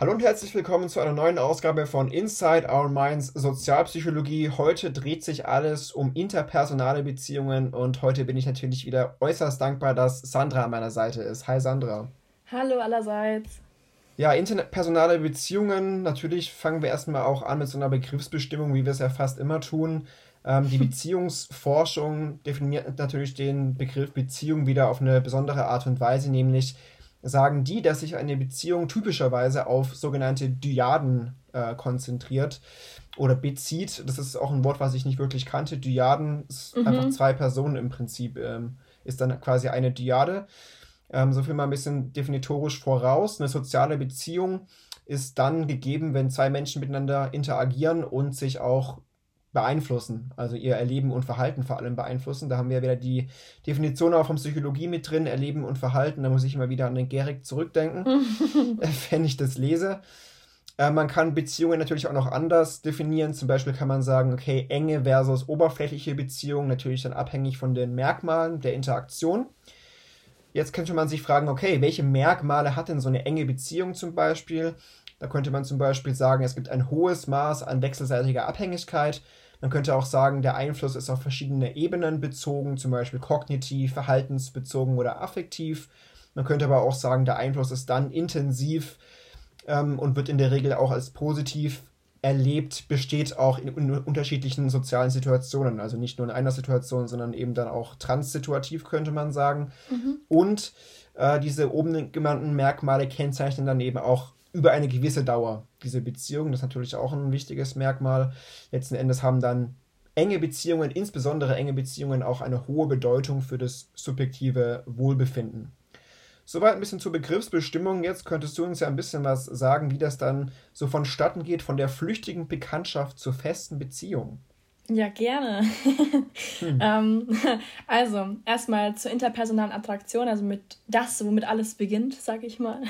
Hallo und herzlich willkommen zu einer neuen Ausgabe von Inside Our Minds Sozialpsychologie. Heute dreht sich alles um interpersonale Beziehungen und heute bin ich natürlich wieder äußerst dankbar, dass Sandra an meiner Seite ist. Hi Sandra. Hallo allerseits. Ja, interpersonale Beziehungen, natürlich fangen wir erstmal auch an mit so einer Begriffsbestimmung, wie wir es ja fast immer tun. Ähm, die Beziehungsforschung definiert natürlich den Begriff Beziehung wieder auf eine besondere Art und Weise, nämlich sagen die, dass sich eine Beziehung typischerweise auf sogenannte Dyaden äh, konzentriert oder bezieht. Das ist auch ein Wort, was ich nicht wirklich kannte. Dyaden ist mhm. einfach zwei Personen im Prinzip, ähm, ist dann quasi eine Dyade. Ähm, so viel mal ein bisschen definitorisch voraus. Eine soziale Beziehung ist dann gegeben, wenn zwei Menschen miteinander interagieren und sich auch beeinflussen, also ihr Erleben und Verhalten vor allem beeinflussen. Da haben wir wieder die Definition auch von Psychologie mit drin, Erleben und Verhalten. Da muss ich immer wieder an den Gerig zurückdenken, wenn ich das lese. Äh, man kann Beziehungen natürlich auch noch anders definieren. Zum Beispiel kann man sagen, okay, enge versus oberflächliche Beziehungen, natürlich dann abhängig von den Merkmalen der Interaktion. Jetzt könnte man sich fragen, okay, welche Merkmale hat denn so eine enge Beziehung zum Beispiel? Da könnte man zum Beispiel sagen, es gibt ein hohes Maß an wechselseitiger Abhängigkeit. Man könnte auch sagen, der Einfluss ist auf verschiedene Ebenen bezogen, zum Beispiel kognitiv, verhaltensbezogen oder affektiv. Man könnte aber auch sagen, der Einfluss ist dann intensiv ähm, und wird in der Regel auch als positiv erlebt, besteht auch in, in, unterschiedlichen sozialen Situationen. Also nicht nur in einer Situation, sondern eben dann auch transsituativ, könnte man sagen. Mhm. Und äh, diese oben genannten Merkmale kennzeichnen dann eben auch über eine gewisse Dauer diese Beziehung. Das ist natürlich auch ein wichtiges Merkmal. Letzten Endes haben dann enge Beziehungen, insbesondere enge Beziehungen, auch eine hohe Bedeutung für das subjektive Wohlbefinden. Soweit ein bisschen zur Begriffsbestimmung. Jetzt könntest du uns ja ein bisschen was sagen, wie das dann so vonstatten geht von der flüchtigen Bekanntschaft zur festen Beziehung. Ja, gerne. hm. ähm, also, erstmal zur interpersonalen Attraktion, also mit das, womit alles beginnt, sag ich mal.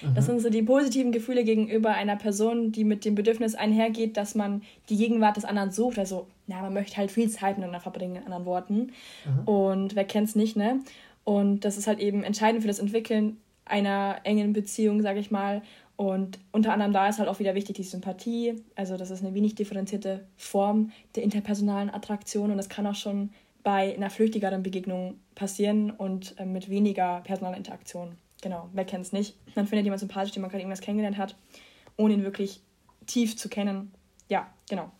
Mhm. Das sind so die positiven Gefühle gegenüber einer Person, die mit dem Bedürfnis einhergeht, dass man die Gegenwart des anderen sucht. Also, ja, man möchte halt viel Zeit miteinander verbringen, in anderen Worten. Mhm. Und wer kennt's nicht, ne? Und das ist halt eben entscheidend für das Entwickeln einer engen Beziehung, sag ich mal. Und unter anderem da ist halt auch wieder wichtig die Sympathie. Also das ist eine wenig differenzierte Form der interpersonalen Attraktion und das kann auch schon bei einer flüchtigeren Begegnung passieren und äh, mit weniger personaler Interaktion. Genau, wer kennt es nicht? Man findet jemanden sympathisch, den man gerade irgendwas kennengelernt hat, ohne ihn wirklich tief zu kennen. Ja, genau.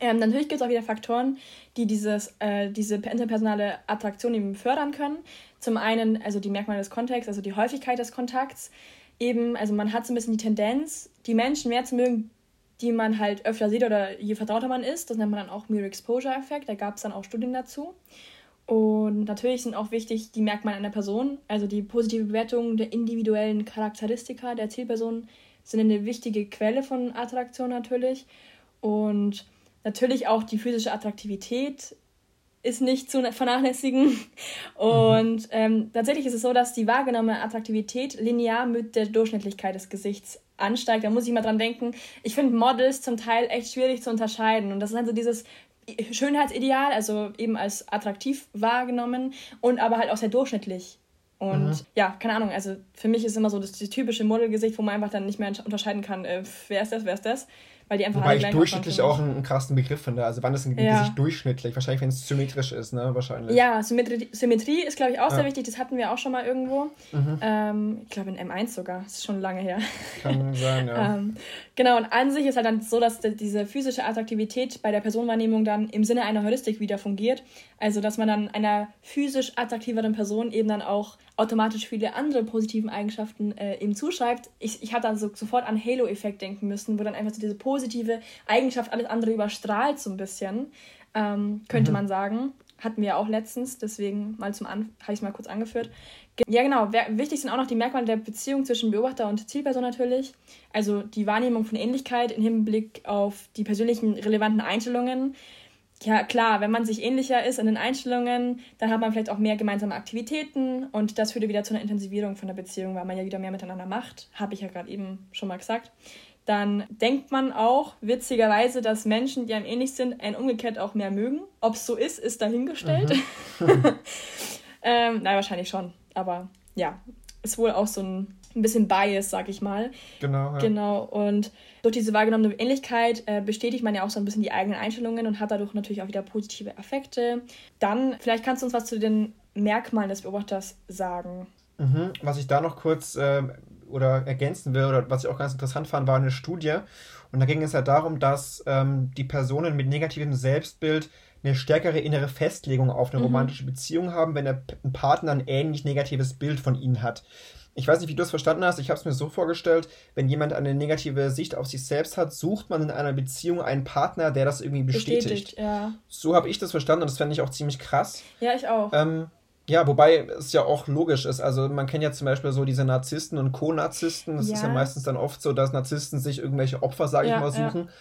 Ähm, natürlich gibt es auch wieder Faktoren, die dieses, äh, diese interpersonale Attraktion eben fördern können. Zum einen also die Merkmale des Kontexts, also die Häufigkeit des Kontakts eben, also man hat so ein bisschen die Tendenz, die Menschen mehr zu mögen, die man halt öfter sieht oder je vertrauter man ist. Das nennt man dann auch Mere Exposure Effekt. Da gab es dann auch Studien dazu. Und natürlich sind auch wichtig die Merkmale einer Person, also die positive Bewertung der individuellen Charakteristika der Zielperson sind eine wichtige Quelle von Attraktion natürlich. Und natürlich auch die physische Attraktivität ist nicht zu vernachlässigen. Und mhm. ähm, tatsächlich ist es so, dass die wahrgenommene Attraktivität linear mit der Durchschnittlichkeit des Gesichts ansteigt. Da muss ich mal dran denken. Ich finde Models zum Teil echt schwierig zu unterscheiden. Und das ist halt so dieses Schönheitsideal, also eben als attraktiv wahrgenommen und aber halt auch sehr durchschnittlich. Und mhm. ja, keine Ahnung, also für mich ist immer so das, das typische Modelgesicht, wo man einfach dann nicht mehr unterscheiden kann, äh, wer ist das, wer ist das weil die einfach Wobei ich durchschnittlich auch einen, einen, krassen Begriff finde. Also wann ist ein ja. Gesicht durchschnittlich? Wahrscheinlich, wenn es symmetrisch ist, ne? Wahrscheinlich. Ja, Symmetrie, Symmetrie ist, glaube ich, auch ja. sehr wichtig. Das hatten wir auch schon mal irgendwo. Mhm. Ähm, ich glaube in M1 sogar. Das ist schon lange her. Kann sein, ja. ähm, genau, und an sich ist halt dann so, dass diese physische Attraktivität bei der Personenwahrnehmung dann im Sinne einer Heuristik wieder fungiert. Also, dass man dann einer physisch attraktiveren Person eben dann auch automatisch viele andere positiven Eigenschaften äh, eben zuschreibt. Ich, ich habe dann so, sofort an Halo-Effekt denken müssen, wo dann einfach so diese positive Eigenschaft alles andere überstrahlt so ein bisschen, ähm, könnte mhm. man sagen. Hatten wir auch letztens, deswegen mal zum An habe ich es mal kurz angeführt. Ja, genau. Wichtig sind auch noch die Merkmale der Beziehung zwischen Beobachter und Zielperson natürlich. Also die Wahrnehmung von Ähnlichkeit im Hinblick auf die persönlichen relevanten Einstellungen ja klar, wenn man sich ähnlicher ist in den Einstellungen, dann hat man vielleicht auch mehr gemeinsame Aktivitäten und das führt wieder zu einer Intensivierung von der Beziehung, weil man ja wieder mehr miteinander macht, habe ich ja gerade eben schon mal gesagt. Dann denkt man auch witzigerweise, dass Menschen, die einem ähnlich sind, einen umgekehrt auch mehr mögen. Ob es so ist, ist dahingestellt. Mhm. ähm, nein, wahrscheinlich schon. Aber ja, ist wohl auch so ein, ein bisschen Bias, sag ich mal. Genau. Ja. Genau. Und durch diese wahrgenommene Ähnlichkeit äh, bestätigt man ja auch so ein bisschen die eigenen Einstellungen und hat dadurch natürlich auch wieder positive Effekte. Dann, vielleicht kannst du uns was zu den Merkmalen des Beobachters sagen. Mhm. Was ich da noch kurz äh, oder ergänzen will, oder was ich auch ganz interessant fand, war eine Studie. Und da ging es ja darum, dass ähm, die Personen mit negativem Selbstbild eine stärkere innere Festlegung auf eine mhm. romantische Beziehung haben, wenn der ein Partner ein ähnlich negatives Bild von ihnen hat. Ich weiß nicht, wie du es verstanden hast. Ich habe es mir so vorgestellt, wenn jemand eine negative Sicht auf sich selbst hat, sucht man in einer Beziehung einen Partner, der das irgendwie bestätigt. bestätigt ja. So habe ich das verstanden und das fände ich auch ziemlich krass. Ja, ich auch. Ähm, ja, wobei es ja auch logisch ist. Also man kennt ja zum Beispiel so diese Narzissten und Co-Narzissten. Das ja. ist ja meistens dann oft so, dass Narzissten sich irgendwelche Opfer, sage ja, ich mal, suchen, ja.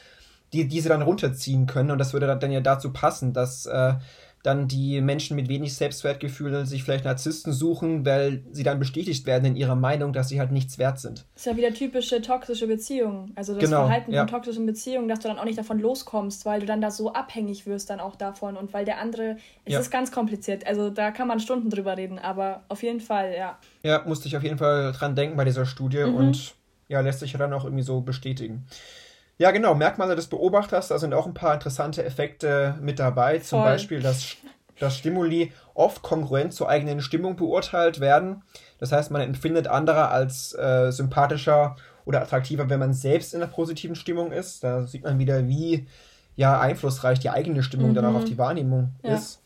die, die sie dann runterziehen können. Und das würde dann ja dazu passen, dass äh, dann die Menschen mit wenig Selbstwertgefühl sich vielleicht Narzissten suchen, weil sie dann bestätigt werden in ihrer Meinung, dass sie halt nichts wert sind. Das ist ja wieder typische toxische Beziehung. Also das genau, Verhalten ja. von toxischen Beziehungen, dass du dann auch nicht davon loskommst, weil du dann da so abhängig wirst dann auch davon und weil der andere, es ja. ist ganz kompliziert. Also da kann man Stunden drüber reden, aber auf jeden Fall, ja. Ja, musste ich auf jeden Fall dran denken bei dieser Studie mhm. und ja, lässt sich ja dann auch irgendwie so bestätigen. Ja, genau. Merkmale des Beobachters, da sind auch ein paar interessante Effekte mit dabei. Zum Voll. Beispiel, dass, dass Stimuli oft kongruent zur eigenen Stimmung beurteilt werden. Das heißt, man empfindet andere als äh, sympathischer oder attraktiver, wenn man selbst in einer positiven Stimmung ist. Da sieht man wieder, wie ja, einflussreich die eigene Stimmung mhm. dann auch auf die Wahrnehmung ja. ist.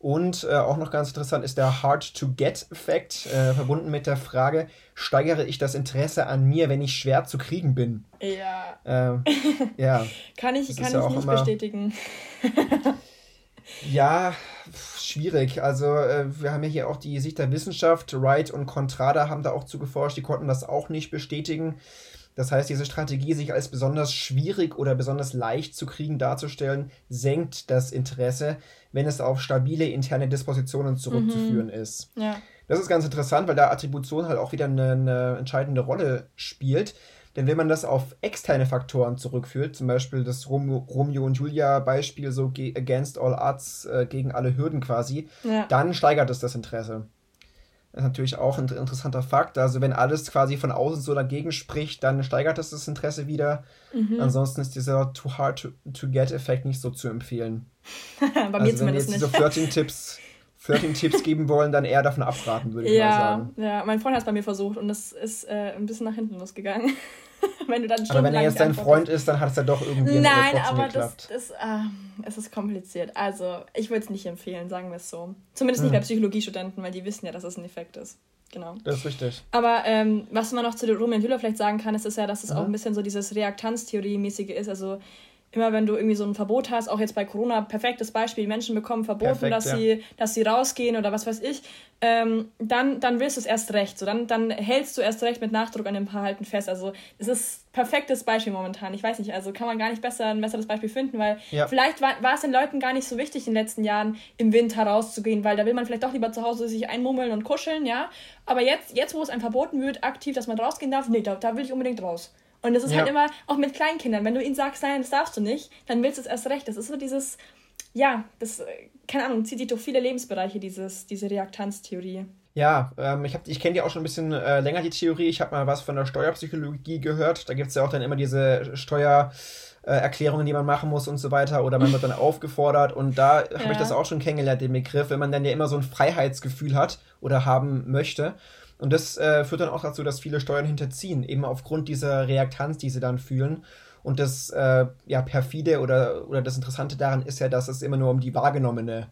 Und äh, auch noch ganz interessant ist der Hard-to-Get-Effekt, äh, verbunden mit der Frage, steigere ich das Interesse an mir, wenn ich schwer zu kriegen bin? Ja. Ähm, ja. kann ich, kann ja ich nicht immer, bestätigen. ja, schwierig. Also äh, wir haben ja hier auch die Sicht der Wissenschaft. Wright und Contrada haben da auch zugeforscht, die konnten das auch nicht bestätigen. Das heißt, diese Strategie, sich als besonders schwierig oder besonders leicht zu kriegen darzustellen, senkt das Interesse, wenn es auf stabile interne Dispositionen zurückzuführen mhm. ist. Ja. Das ist ganz interessant, weil da Attribution halt auch wieder eine, eine entscheidende Rolle spielt. Denn wenn man das auf externe Faktoren zurückführt, zum Beispiel das Romeo und Julia Beispiel, so against all odds, äh, gegen alle Hürden quasi, ja. dann steigert es das Interesse. Das ist natürlich auch ein interessanter Fakt. Also wenn alles quasi von außen so dagegen spricht, dann steigert das das Interesse wieder. Mhm. Ansonsten ist dieser Too Hard to, to Get Effekt nicht so zu empfehlen. Bei mir also, zumindest wenn jetzt nicht. diese Flirting-Tipps Flirting-Tipps geben wollen, dann eher davon abraten, würde ich ja, mal sagen. Ja, mein Freund hat es bei mir versucht und es ist äh, ein bisschen nach hinten losgegangen. wenn du dann Aber wenn er jetzt dein Freund ist, dann hat es ja doch irgendwie Nein, aber geklappt. das, das äh, es ist kompliziert. Also, ich würde es nicht empfehlen, sagen wir es so. Zumindest nicht hm. bei Psychologiestudenten, weil die wissen ja, dass es ein Effekt ist. Genau. Das ist richtig. Aber ähm, was man noch zu Romeo und Julia vielleicht sagen kann, ist, ist ja, dass es mhm. auch ein bisschen so dieses Reaktanztheorie-mäßige ist. Also immer wenn du irgendwie so ein Verbot hast, auch jetzt bei Corona, perfektes Beispiel, Menschen bekommen verboten, Perfekt, dass, ja. sie, dass sie rausgehen oder was weiß ich, ähm, dann, dann willst du es erst recht. So, dann, dann hältst du erst recht mit Nachdruck an dem Verhalten fest. Also es ist perfektes Beispiel momentan. Ich weiß nicht, also kann man gar nicht besser ein besseres Beispiel finden, weil ja. vielleicht war, war es den Leuten gar nicht so wichtig in den letzten Jahren im Winter rauszugehen, weil da will man vielleicht doch lieber zu Hause sich einmummeln und kuscheln, ja. Aber jetzt, jetzt wo es einem verboten wird, aktiv, dass man rausgehen darf, nee, da, da will ich unbedingt raus. Und das ist halt ja. halt immer, auch mit Kleinkindern, wenn du ihnen sagst, nein, das darfst du nicht, dann willst du es erst recht. Das ist so dieses, ja, das, keine Ahnung, zieht sich durch viele Lebensbereiche, dieses, diese Reaktanztheorie. Ja, ähm, ich, ich kenne ja auch schon ein bisschen äh, länger die Theorie. Ich habe mal was von der Steuerpsychologie gehört. Da gibt es ja auch dann immer diese Steuererklärungen, äh, die man machen muss und so weiter. Oder man wird dann aufgefordert. Und da ja. habe ich das auch schon kennengelernt, den Begriff, wenn man dann ja immer so ein Freiheitsgefühl hat oder haben möchte. Und das äh, führt dann auch dazu, dass viele Steuern hinterziehen, eben aufgrund dieser Reaktanz, die sie dann fühlen. Und das äh, ja, perfide oder, oder das Interessante daran ist ja, dass es immer nur um die wahrgenommene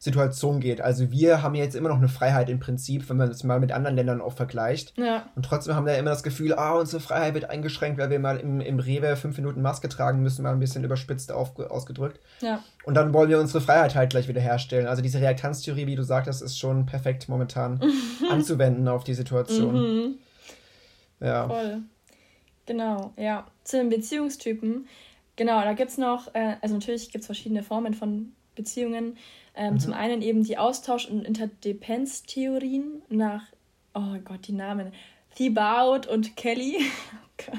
Situation geht. Also wir haben jetzt immer noch eine Freiheit im Prinzip, wenn man es mal mit anderen Ländern auch vergleicht. Ja. Und trotzdem haben wir immer das Gefühl, ah, unsere Freiheit wird eingeschränkt, weil wir mal im, im Rewe fünf Minuten Maske tragen müssen, mal ein bisschen überspitzt auf, ausgedrückt. Ja. Und dann wollen wir unsere Freiheit halt gleich wieder herstellen. Also diese Reaktanztheorie, wie du sagtest, ist schon perfekt momentan anzuwenden auf die Situation. Mhm. Ja. Voll. Genau, ja. Zu den Beziehungstypen. Genau, da gibt es noch, äh, also natürlich gibt es verschiedene Formen von Beziehungen. Ähm, mhm. Zum einen eben die Austausch- und Interdependenztheorien nach, oh Gott, die Namen. Thibaut und Kelly.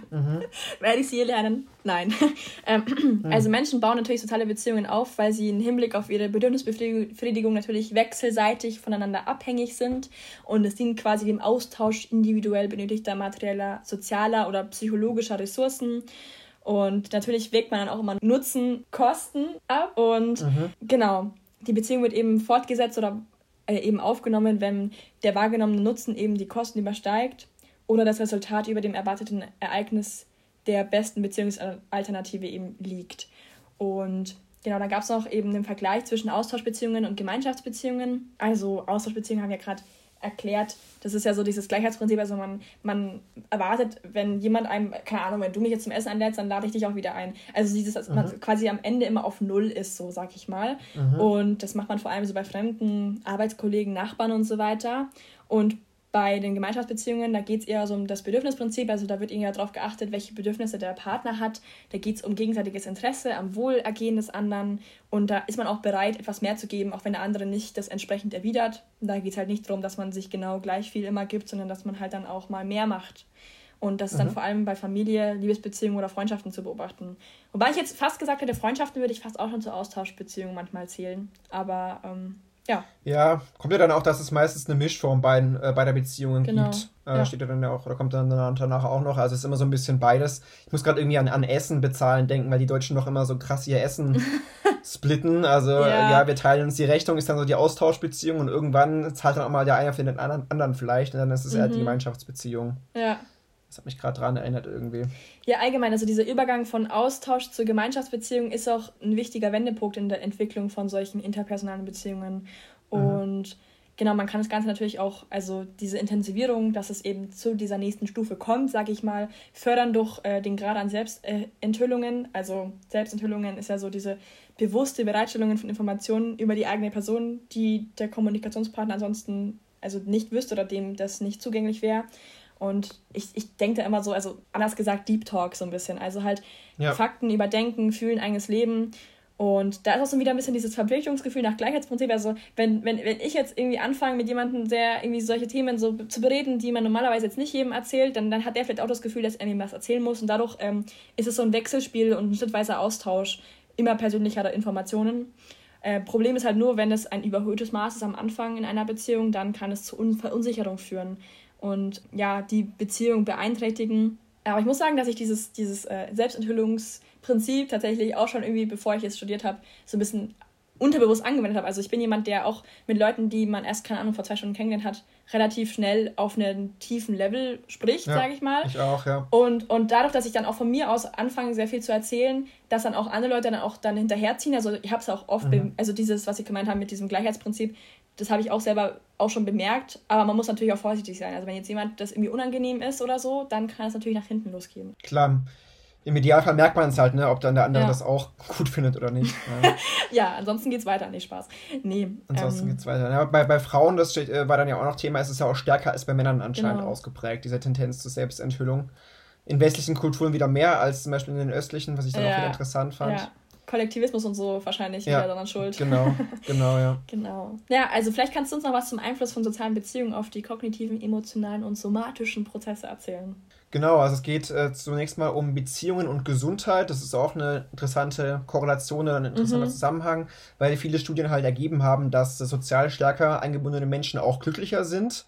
Mhm. Werde ich sie lernen? Nein. ähm, mhm. Also Menschen bauen natürlich soziale Beziehungen auf, weil sie im Hinblick auf ihre Bedürfnisbefriedigung natürlich wechselseitig voneinander abhängig sind und es dient quasi dem Austausch individuell benötigter materieller, sozialer oder psychologischer Ressourcen. Und natürlich wägt man dann auch immer Nutzen, Kosten ab. Und mhm. genau, die Beziehung wird eben fortgesetzt oder äh, eben aufgenommen, wenn der wahrgenommene Nutzen eben die Kosten übersteigt oder das Resultat über dem erwarteten Ereignis der besten Beziehungsalternative eben liegt. Und genau, da gab es noch eben den Vergleich zwischen Austauschbeziehungen und Gemeinschaftsbeziehungen. Also Austauschbeziehungen haben wir gerade erklärt, das ist ja so dieses Gleichheitsprinzip, also man, man erwartet, wenn jemand einem, keine Ahnung, wenn du mich jetzt zum Essen einlädst, dann lade ich dich auch wieder ein. Also dieses, dass mhm. man quasi am Ende immer auf Null ist, so sag ich mal. Mhm. Und das macht man vor allem so bei fremden Arbeitskollegen, Nachbarn und so weiter. Und bei den Gemeinschaftsbeziehungen, da geht es eher so um das Bedürfnisprinzip, also da wird eher darauf geachtet, welche Bedürfnisse der Partner hat. Da geht es um gegenseitiges Interesse am Wohlergehen des anderen und da ist man auch bereit, etwas mehr zu geben, auch wenn der andere nicht das entsprechend erwidert. Da geht es halt nicht darum, dass man sich genau gleich viel immer gibt, sondern dass man halt dann auch mal mehr macht. Und das ist dann mhm. vor allem bei Familie, Liebesbeziehungen oder Freundschaften zu beobachten. Wobei ich jetzt fast gesagt hätte, Freundschaften würde ich fast auch schon zu Austauschbeziehungen manchmal zählen. Aber ähm, ja. Ja, kommt ja dann auch, dass es meistens eine Mischform bei, äh, bei der Beziehung genau. gibt. Äh, ja. Steht ja dann ja auch, oder kommt dann danach auch noch. Also es ist immer so ein bisschen beides. Ich muss gerade irgendwie an, an Essen bezahlen denken, weil die Deutschen doch immer so krass ihr Essen splitten. Also ja. ja. wir teilen uns die Rechnung, ist dann so die Austauschbeziehung und irgendwann zahlt dann auch mal der eine für den anderen, anderen vielleicht und dann ist es mhm. eher die Gemeinschaftsbeziehung. Ja. Das hat mich gerade daran erinnert irgendwie. Ja, allgemein, also dieser Übergang von Austausch zur Gemeinschaftsbeziehung ist auch ein wichtiger Wendepunkt in der Entwicklung von solchen interpersonalen Beziehungen. Und genau, man kann das Ganze natürlich auch, also diese Intensivierung, dass es eben zu dieser nächsten Stufe kommt, sage ich mal, fördern durch äh, den Grad an Selbstenthüllungen. Also Selbstenthüllungen ist ja so diese bewusste Bereitstellung von Informationen über die eigene Person, die der Kommunikationspartner ansonsten also nicht wüsste oder dem das nicht zugänglich wäre. Und ich, ich denke da immer so, also anders gesagt, Deep Talk so ein bisschen. Also halt ja. Fakten überdenken, fühlen, eigenes Leben. Und da ist auch so wieder ein bisschen dieses Verpflichtungsgefühl nach Gleichheitsprinzip. Also, wenn, wenn, wenn ich jetzt irgendwie anfange, mit jemandem sehr irgendwie solche Themen so zu bereden, die man normalerweise jetzt nicht jedem erzählt, dann, dann hat der vielleicht auch das Gefühl, dass er mir was erzählen muss. Und dadurch ähm, ist es so ein Wechselspiel und ein schrittweiser Austausch immer persönlicher Informationen. Äh, Problem ist halt nur, wenn es ein überhöhtes Maß ist am Anfang in einer Beziehung, dann kann es zu Verunsicherung führen und ja, die Beziehung beeinträchtigen. Aber ich muss sagen, dass ich dieses, dieses äh, Selbstenthüllungsprinzip tatsächlich auch schon irgendwie, bevor ich es studiert habe, so ein bisschen unterbewusst angewendet habe. Also ich bin jemand, der auch mit Leuten, die man erst, keine Ahnung, vor zwei Stunden kennengelernt hat, relativ schnell auf einem tiefen Level spricht, ja, sage ich mal. Ich auch, ja. Und, und dadurch, dass ich dann auch von mir aus anfange, sehr viel zu erzählen, dass dann auch andere Leute dann auch dann hinterherziehen. Also ich habe es auch oft, mhm. also dieses, was ich gemeint habe mit diesem Gleichheitsprinzip, das habe ich auch selber auch schon bemerkt, aber man muss natürlich auch vorsichtig sein. Also wenn jetzt jemand das irgendwie unangenehm ist oder so, dann kann es natürlich nach hinten losgehen. Klar. Im Idealfall merkt man es halt, ne, ob dann der andere ja. das auch gut findet oder nicht. Ja, ja ansonsten geht's weiter. Nee, Spaß. Nee. Ansonsten ähm, geht's weiter. Ja, bei, bei Frauen, das steht, äh, war dann ja auch noch Thema, ist es ja auch stärker als bei Männern anscheinend genau. ausgeprägt, diese Tendenz zur Selbstenthüllung. In westlichen Kulturen wieder mehr als zum Beispiel in den östlichen, was ich dann auch wieder interessant fand. Kollektivismus und so wahrscheinlich ja, wieder daran schuld. Genau, genau, ja. genau. Ja, also vielleicht kannst du uns noch was zum Einfluss von sozialen Beziehungen auf die kognitiven, emotionalen und somatischen Prozesse erzählen. Genau, also es geht äh, zunächst mal um Beziehungen und Gesundheit. Das ist auch eine interessante Korrelation, ein interessanter mhm. Zusammenhang, weil viele Studien halt ergeben haben, dass sozial stärker eingebundene Menschen auch glücklicher sind.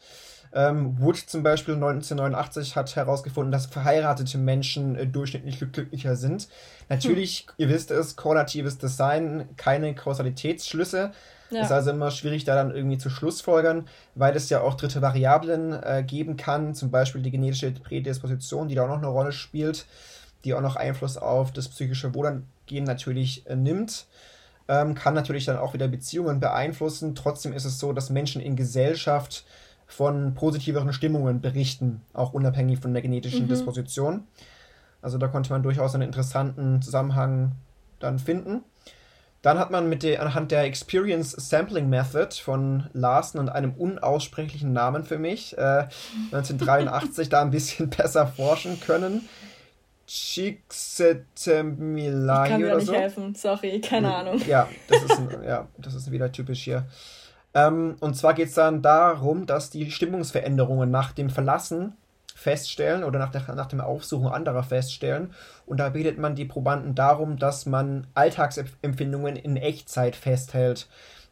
Ähm, Wood zum Beispiel 1989 hat herausgefunden, dass verheiratete Menschen äh, durchschnittlich glücklicher sind. Natürlich, hm. ihr wisst es, korrelatives Design, keine Kausalitätsschlüsse. Ja. Ist also immer schwierig, da dann irgendwie zu Schlussfolgern, weil es ja auch dritte Variablen äh, geben kann, zum Beispiel die genetische Prädisposition, die da auch noch eine Rolle spielt, die auch noch Einfluss auf das psychische Wohlergehen natürlich äh, nimmt. Ähm, kann natürlich dann auch wieder Beziehungen beeinflussen. Trotzdem ist es so, dass Menschen in Gesellschaft von positiveren Stimmungen berichten, auch unabhängig von der genetischen mhm. Disposition. Also da konnte man durchaus einen interessanten Zusammenhang dann finden. Dann hat man mit der, anhand der Experience Sampling Method von Larsen und einem unaussprechlichen Namen für mich äh, 1983 da ein bisschen besser forschen können. Csikszentmihalyi Ich kann dir nicht so. helfen, sorry, keine Ahnung. Ja, das ist, ein, ja, das ist wieder typisch hier. Ähm, und zwar geht es dann darum, dass die Stimmungsveränderungen nach dem Verlassen feststellen oder nach, der, nach dem Aufsuchen anderer feststellen. Und da bittet man die Probanden darum, dass man Alltagsempfindungen in Echtzeit festhält.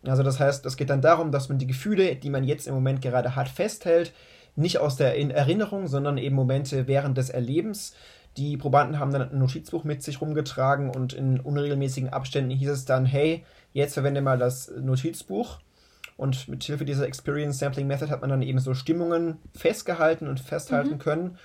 Also das heißt, es geht dann darum, dass man die Gefühle, die man jetzt im Moment gerade hat, festhält. Nicht aus der Erinnerung, sondern eben Momente während des Erlebens. Die Probanden haben dann ein Notizbuch mit sich rumgetragen und in unregelmäßigen Abständen hieß es dann, hey, jetzt verwende mal das Notizbuch. Und mit Hilfe dieser Experience Sampling Method hat man dann eben so Stimmungen festgehalten und festhalten mhm. können.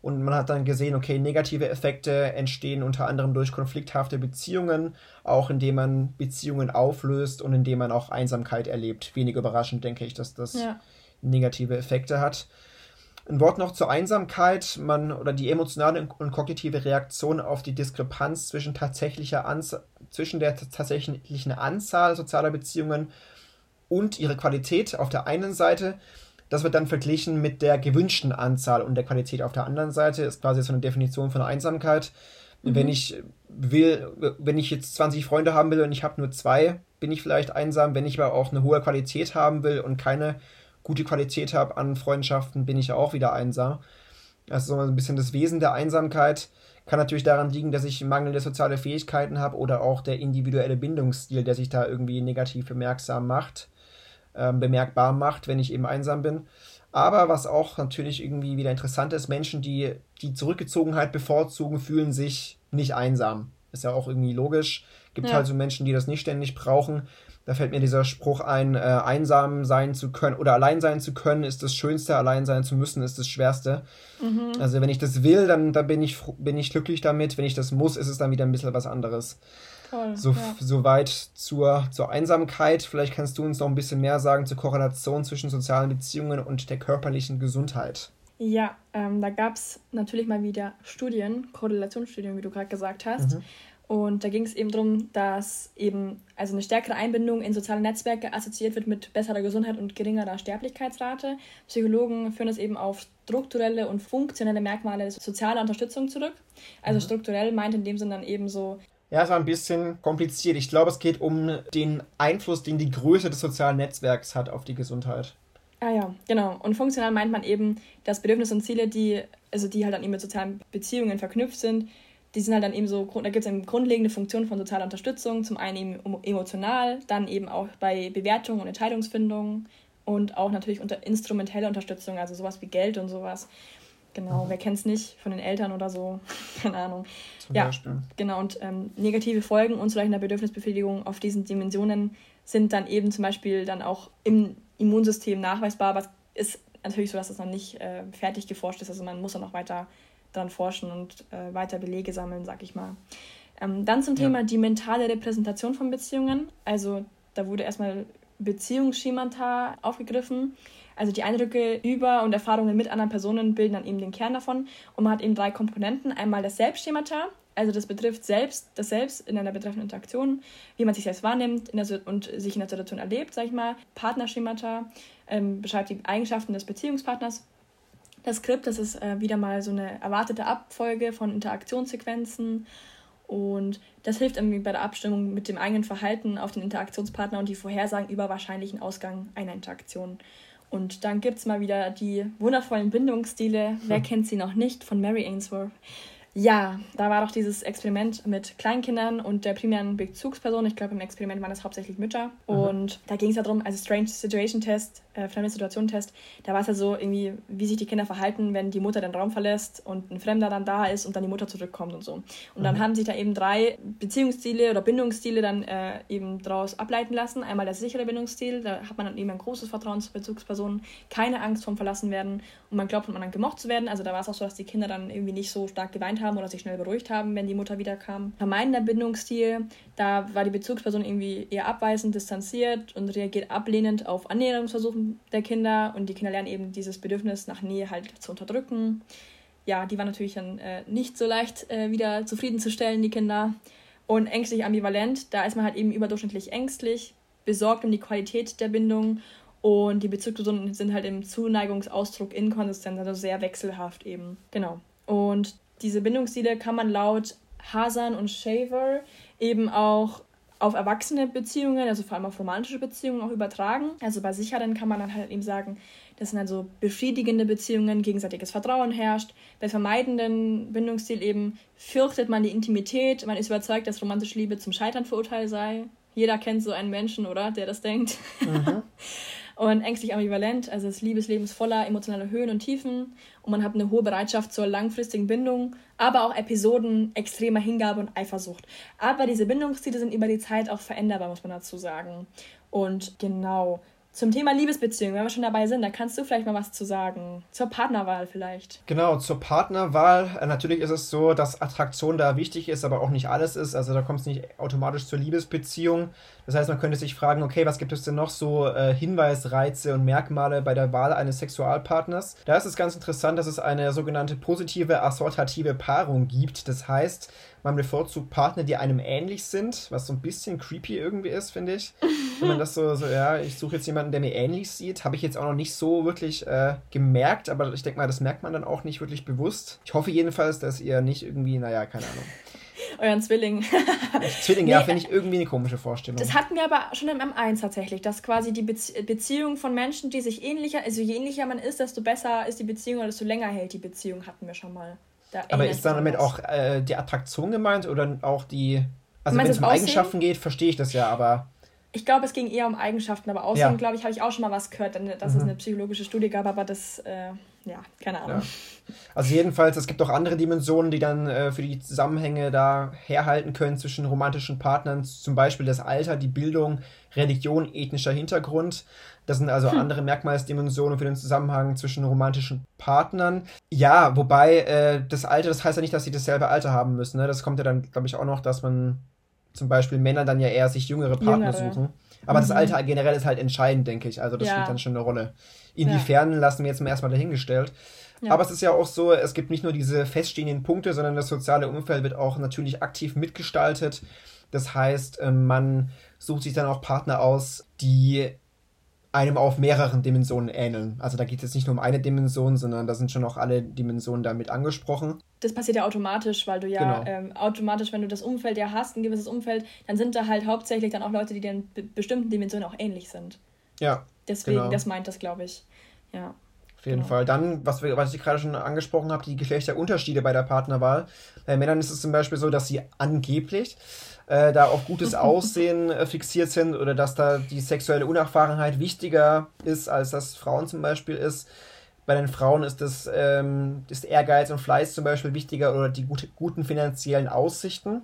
Und man hat dann gesehen, okay, negative Effekte entstehen unter anderem durch konflikthafte Beziehungen, auch indem man Beziehungen auflöst und indem man auch Einsamkeit erlebt. Wenig überraschend denke ich, dass das ja. negative Effekte hat. Ein Wort noch zur Einsamkeit, man oder die emotionale und kognitive Reaktion auf die Diskrepanz zwischen tatsächlicher Anzahl, zwischen der tatsächlichen Anzahl sozialer Beziehungen und ihre Qualität auf der einen Seite das wird dann verglichen mit der gewünschten Anzahl und der Qualität auf der anderen Seite. Ist quasi so eine Definition von Einsamkeit. Mhm. Wenn ich will, wenn ich jetzt 20 Freunde haben will und ich habe nur zwei, bin ich vielleicht einsam. Wenn ich aber auch eine hohe Qualität haben will und keine gute Qualität habe an Freundschaften, bin ich auch wieder einsam. Das ist so ein bisschen das Wesen der Einsamkeit. Kann natürlich daran liegen, dass ich mangelnde soziale Fähigkeiten habe oder auch der individuelle Bindungsstil, der sich da irgendwie negativ bemerksam macht ähm, bemerkbar macht, wenn ich eben einsam bin. Aber was auch natürlich irgendwie wieder interessant ist, Menschen, die die Zurückgezogenheit bevorzugen, fühlen sich nicht einsam. Ist ja auch irgendwie logisch. Gibt ja. halt so Menschen, die das nicht ständig brauchen. Da fällt mir dieser Spruch ein, äh, einsam sein zu können oder allein sein zu können ist das Schönste, allein sein zu müssen ist das Schwerste. Mhm. Also wenn ich das will, dann, dann bin, ich, bin ich glücklich damit. Wenn ich das muss, ist es dann wieder ein bisschen was anderes. Toll, so, ja. Soweit zur, zur Einsamkeit. Vielleicht kannst du uns noch ein bisschen mehr sagen zur Korrelation zwischen sozialen Beziehungen und der körperlichen Gesundheit. Ja, ähm, da gab es natürlich mal wieder Studien, Korrelationsstudien, wie du gerade gesagt hast. Mhm. Und da ging es eben darum, dass eben also eine stärkere Einbindung in soziale Netzwerke assoziiert wird mit besserer Gesundheit und geringerer Sterblichkeitsrate. Psychologen führen das eben auf strukturelle und funktionelle Merkmale sozialer Unterstützung zurück. Also mhm. strukturell meint in dem Sinne dann eben so ja, es war ein bisschen kompliziert. Ich glaube, es geht um den Einfluss, den die Größe des sozialen Netzwerks hat auf die Gesundheit. Ah ja, genau. Und funktional meint man eben, dass Bedürfnisse und Ziele, die, also die halt dann eben mit sozialen Beziehungen verknüpft sind, die sind halt dann eben so, da gibt es eine grundlegende Funktion von sozialer Unterstützung, zum einen eben emotional, dann eben auch bei Bewertung und Entscheidungsfindung und auch natürlich unter instrumentelle Unterstützung, also sowas wie Geld und sowas. Genau, mhm. wer kennt es nicht von den Eltern oder so, keine Ahnung. Zum ja, Beispiel. genau. Und ähm, negative Folgen unzureichender Bedürfnisbefriedigung auf diesen Dimensionen sind dann eben zum Beispiel dann auch im Immunsystem nachweisbar, aber es ist natürlich so, dass das noch nicht äh, fertig geforscht ist. Also man muss da noch weiter dran forschen und äh, weiter Belege sammeln, sag ich mal. Ähm, dann zum Thema ja. die mentale Repräsentation von Beziehungen. Also da wurde erstmal Beziehungsschemata aufgegriffen. Also die Eindrücke über und Erfahrungen mit anderen Personen bilden dann eben den Kern davon. Und man hat eben drei Komponenten. Einmal das Selbstschemata, also das betrifft selbst, das Selbst in einer betreffenden Interaktion, wie man sich selbst wahrnimmt und sich in der Situation erlebt, sag ich mal. Partnerschemata ähm, beschreibt die Eigenschaften des Beziehungspartners. Das Skript, das ist äh, wieder mal so eine erwartete Abfolge von Interaktionssequenzen. Und das hilft irgendwie bei der Abstimmung mit dem eigenen Verhalten auf den Interaktionspartner und die Vorhersagen über wahrscheinlichen Ausgang einer Interaktion. Und dann gibt es mal wieder die wundervollen Bindungsstile. Wer kennt sie noch nicht? Von Mary Ainsworth. Ja, da war doch dieses Experiment mit Kleinkindern und der primären Bezugsperson. Ich glaube, im Experiment waren das hauptsächlich Mütter. Mhm. Und da ging es ja darum, also Strange Situation Test, äh, fremde Situation Test, da war es ja so irgendwie, wie sich die Kinder verhalten, wenn die Mutter den Raum verlässt und ein Fremder dann da ist und dann die Mutter zurückkommt und so. Und mhm. dann haben sich da eben drei Beziehungsstile oder Bindungsstile dann äh, eben daraus ableiten lassen. Einmal der sichere Bindungsstil, da hat man dann eben ein großes Vertrauen zur Bezugsperson, keine Angst vom Verlassenwerden und man glaubt von anderen gemocht zu werden. Also da war es auch so, dass die Kinder dann irgendwie nicht so stark geweint haben haben oder sich schnell beruhigt haben, wenn die Mutter wiederkam. Vermeidender Bindungsstil, da war die Bezugsperson irgendwie eher abweisend, distanziert und reagiert ablehnend auf Annäherungsversuche der Kinder und die Kinder lernen eben dieses Bedürfnis nach Nähe halt zu unterdrücken. Ja, die war natürlich dann äh, nicht so leicht äh, wieder zufriedenzustellen, die Kinder. Und ängstlich ambivalent, da ist man halt eben überdurchschnittlich ängstlich, besorgt um die Qualität der Bindung und die Bezugspersonen sind halt im Zuneigungsausdruck inkonsistent, also sehr wechselhaft eben. Genau. Und diese Bindungsstile kann man laut Hasan und Shaver eben auch auf erwachsene Beziehungen, also vor allem auf romantische Beziehungen auch übertragen. Also bei Sicheren kann man dann halt eben sagen, Das sind also befriedigende Beziehungen, gegenseitiges Vertrauen herrscht. Bei vermeidenden Bindungsstil eben fürchtet man die Intimität, man ist überzeugt, dass romantische Liebe zum Scheitern verurteilt sei. Jeder kennt so einen Menschen, oder? Der das denkt. Und ängstlich ambivalent, also das Liebesleben ist voller emotionaler Höhen und Tiefen und man hat eine hohe Bereitschaft zur langfristigen Bindung, aber auch Episoden extremer Hingabe und Eifersucht. Aber diese Bindungsziele sind über die Zeit auch veränderbar, muss man dazu sagen. Und genau, zum Thema Liebesbeziehung, wenn wir schon dabei sind, da kannst du vielleicht mal was zu sagen. Zur Partnerwahl vielleicht. Genau, zur Partnerwahl. Äh, natürlich ist es so, dass Attraktion da wichtig ist, aber auch nicht alles ist. Also da kommt es nicht automatisch zur Liebesbeziehung. Das heißt, man könnte sich fragen, okay, was gibt es denn noch so äh, Hinweisreize und Merkmale bei der Wahl eines Sexualpartners? Da ist es ganz interessant, dass es eine sogenannte positive assortative Paarung gibt. Das heißt, man bevorzugt Partner, die einem ähnlich sind, was so ein bisschen creepy irgendwie ist, finde ich. Wenn man das so, so ja, ich suche jetzt jemanden, der mir ähnlich sieht, habe ich jetzt auch noch nicht so wirklich äh, gemerkt, aber ich denke mal, das merkt man dann auch nicht wirklich bewusst. Ich hoffe jedenfalls, dass ihr nicht irgendwie, naja, keine Ahnung. Euren Zwilling. Zwilling, nee, ja, finde ich irgendwie eine komische Vorstellung. Das hatten wir aber schon im M1 tatsächlich, dass quasi die Bezie Beziehung von Menschen, die sich ähnlicher, also je ähnlicher man ist, desto besser ist die Beziehung oder desto länger hält die Beziehung, hatten wir schon mal. Da Aber ist dann damit auch äh, die Attraktion gemeint oder auch die. Also wenn es um Eigenschaften geht, verstehe ich das ja, aber. Ich glaube, es ging eher um Eigenschaften, aber außerdem, ja. glaube ich, habe ich auch schon mal was gehört, dass mhm. es eine psychologische Studie gab, aber das, äh, ja, keine Ahnung. Ja. Also jedenfalls, es gibt auch andere Dimensionen, die dann äh, für die Zusammenhänge da herhalten können zwischen romantischen Partnern, zum Beispiel das Alter, die Bildung, Religion, ethnischer Hintergrund. Das sind also hm. andere Merkmalsdimensionen für den Zusammenhang zwischen romantischen Partnern. Ja, wobei äh, das Alter, das heißt ja nicht, dass sie dasselbe Alter haben müssen. Ne? Das kommt ja dann, glaube ich, auch noch, dass man zum Beispiel Männer dann ja eher sich jüngere Partner jüngere. suchen. Aber mhm. das Alter generell ist halt entscheidend, denke ich. Also das ja. spielt dann schon eine Rolle. Inwiefern ja. lassen wir jetzt mal erstmal dahingestellt. Ja. Aber es ist ja auch so, es gibt nicht nur diese feststehenden Punkte, sondern das soziale Umfeld wird auch natürlich aktiv mitgestaltet. Das heißt, ähm, man sucht sich dann auch Partner aus, die einem auf mehreren Dimensionen ähneln. Also da geht es jetzt nicht nur um eine Dimension, sondern da sind schon auch alle Dimensionen damit angesprochen. Das passiert ja automatisch, weil du ja genau. ähm, automatisch, wenn du das Umfeld ja hast, ein gewisses Umfeld, dann sind da halt hauptsächlich dann auch Leute, die in bestimmten Dimensionen auch ähnlich sind. Ja. Deswegen, genau. das meint das, glaube ich. Ja. Auf jeden genau. Fall. Dann, was, wir, was ich gerade schon angesprochen habe, die Geschlechterunterschiede bei der Partnerwahl. Bei Männern ist es zum Beispiel so, dass sie angeblich äh, da auf gutes Aussehen äh, fixiert sind oder dass da die sexuelle Unerfahrenheit wichtiger ist, als das Frauen zum Beispiel ist. Bei den Frauen ist das ähm, ist Ehrgeiz und Fleiß zum Beispiel wichtiger oder die gut, guten finanziellen Aussichten.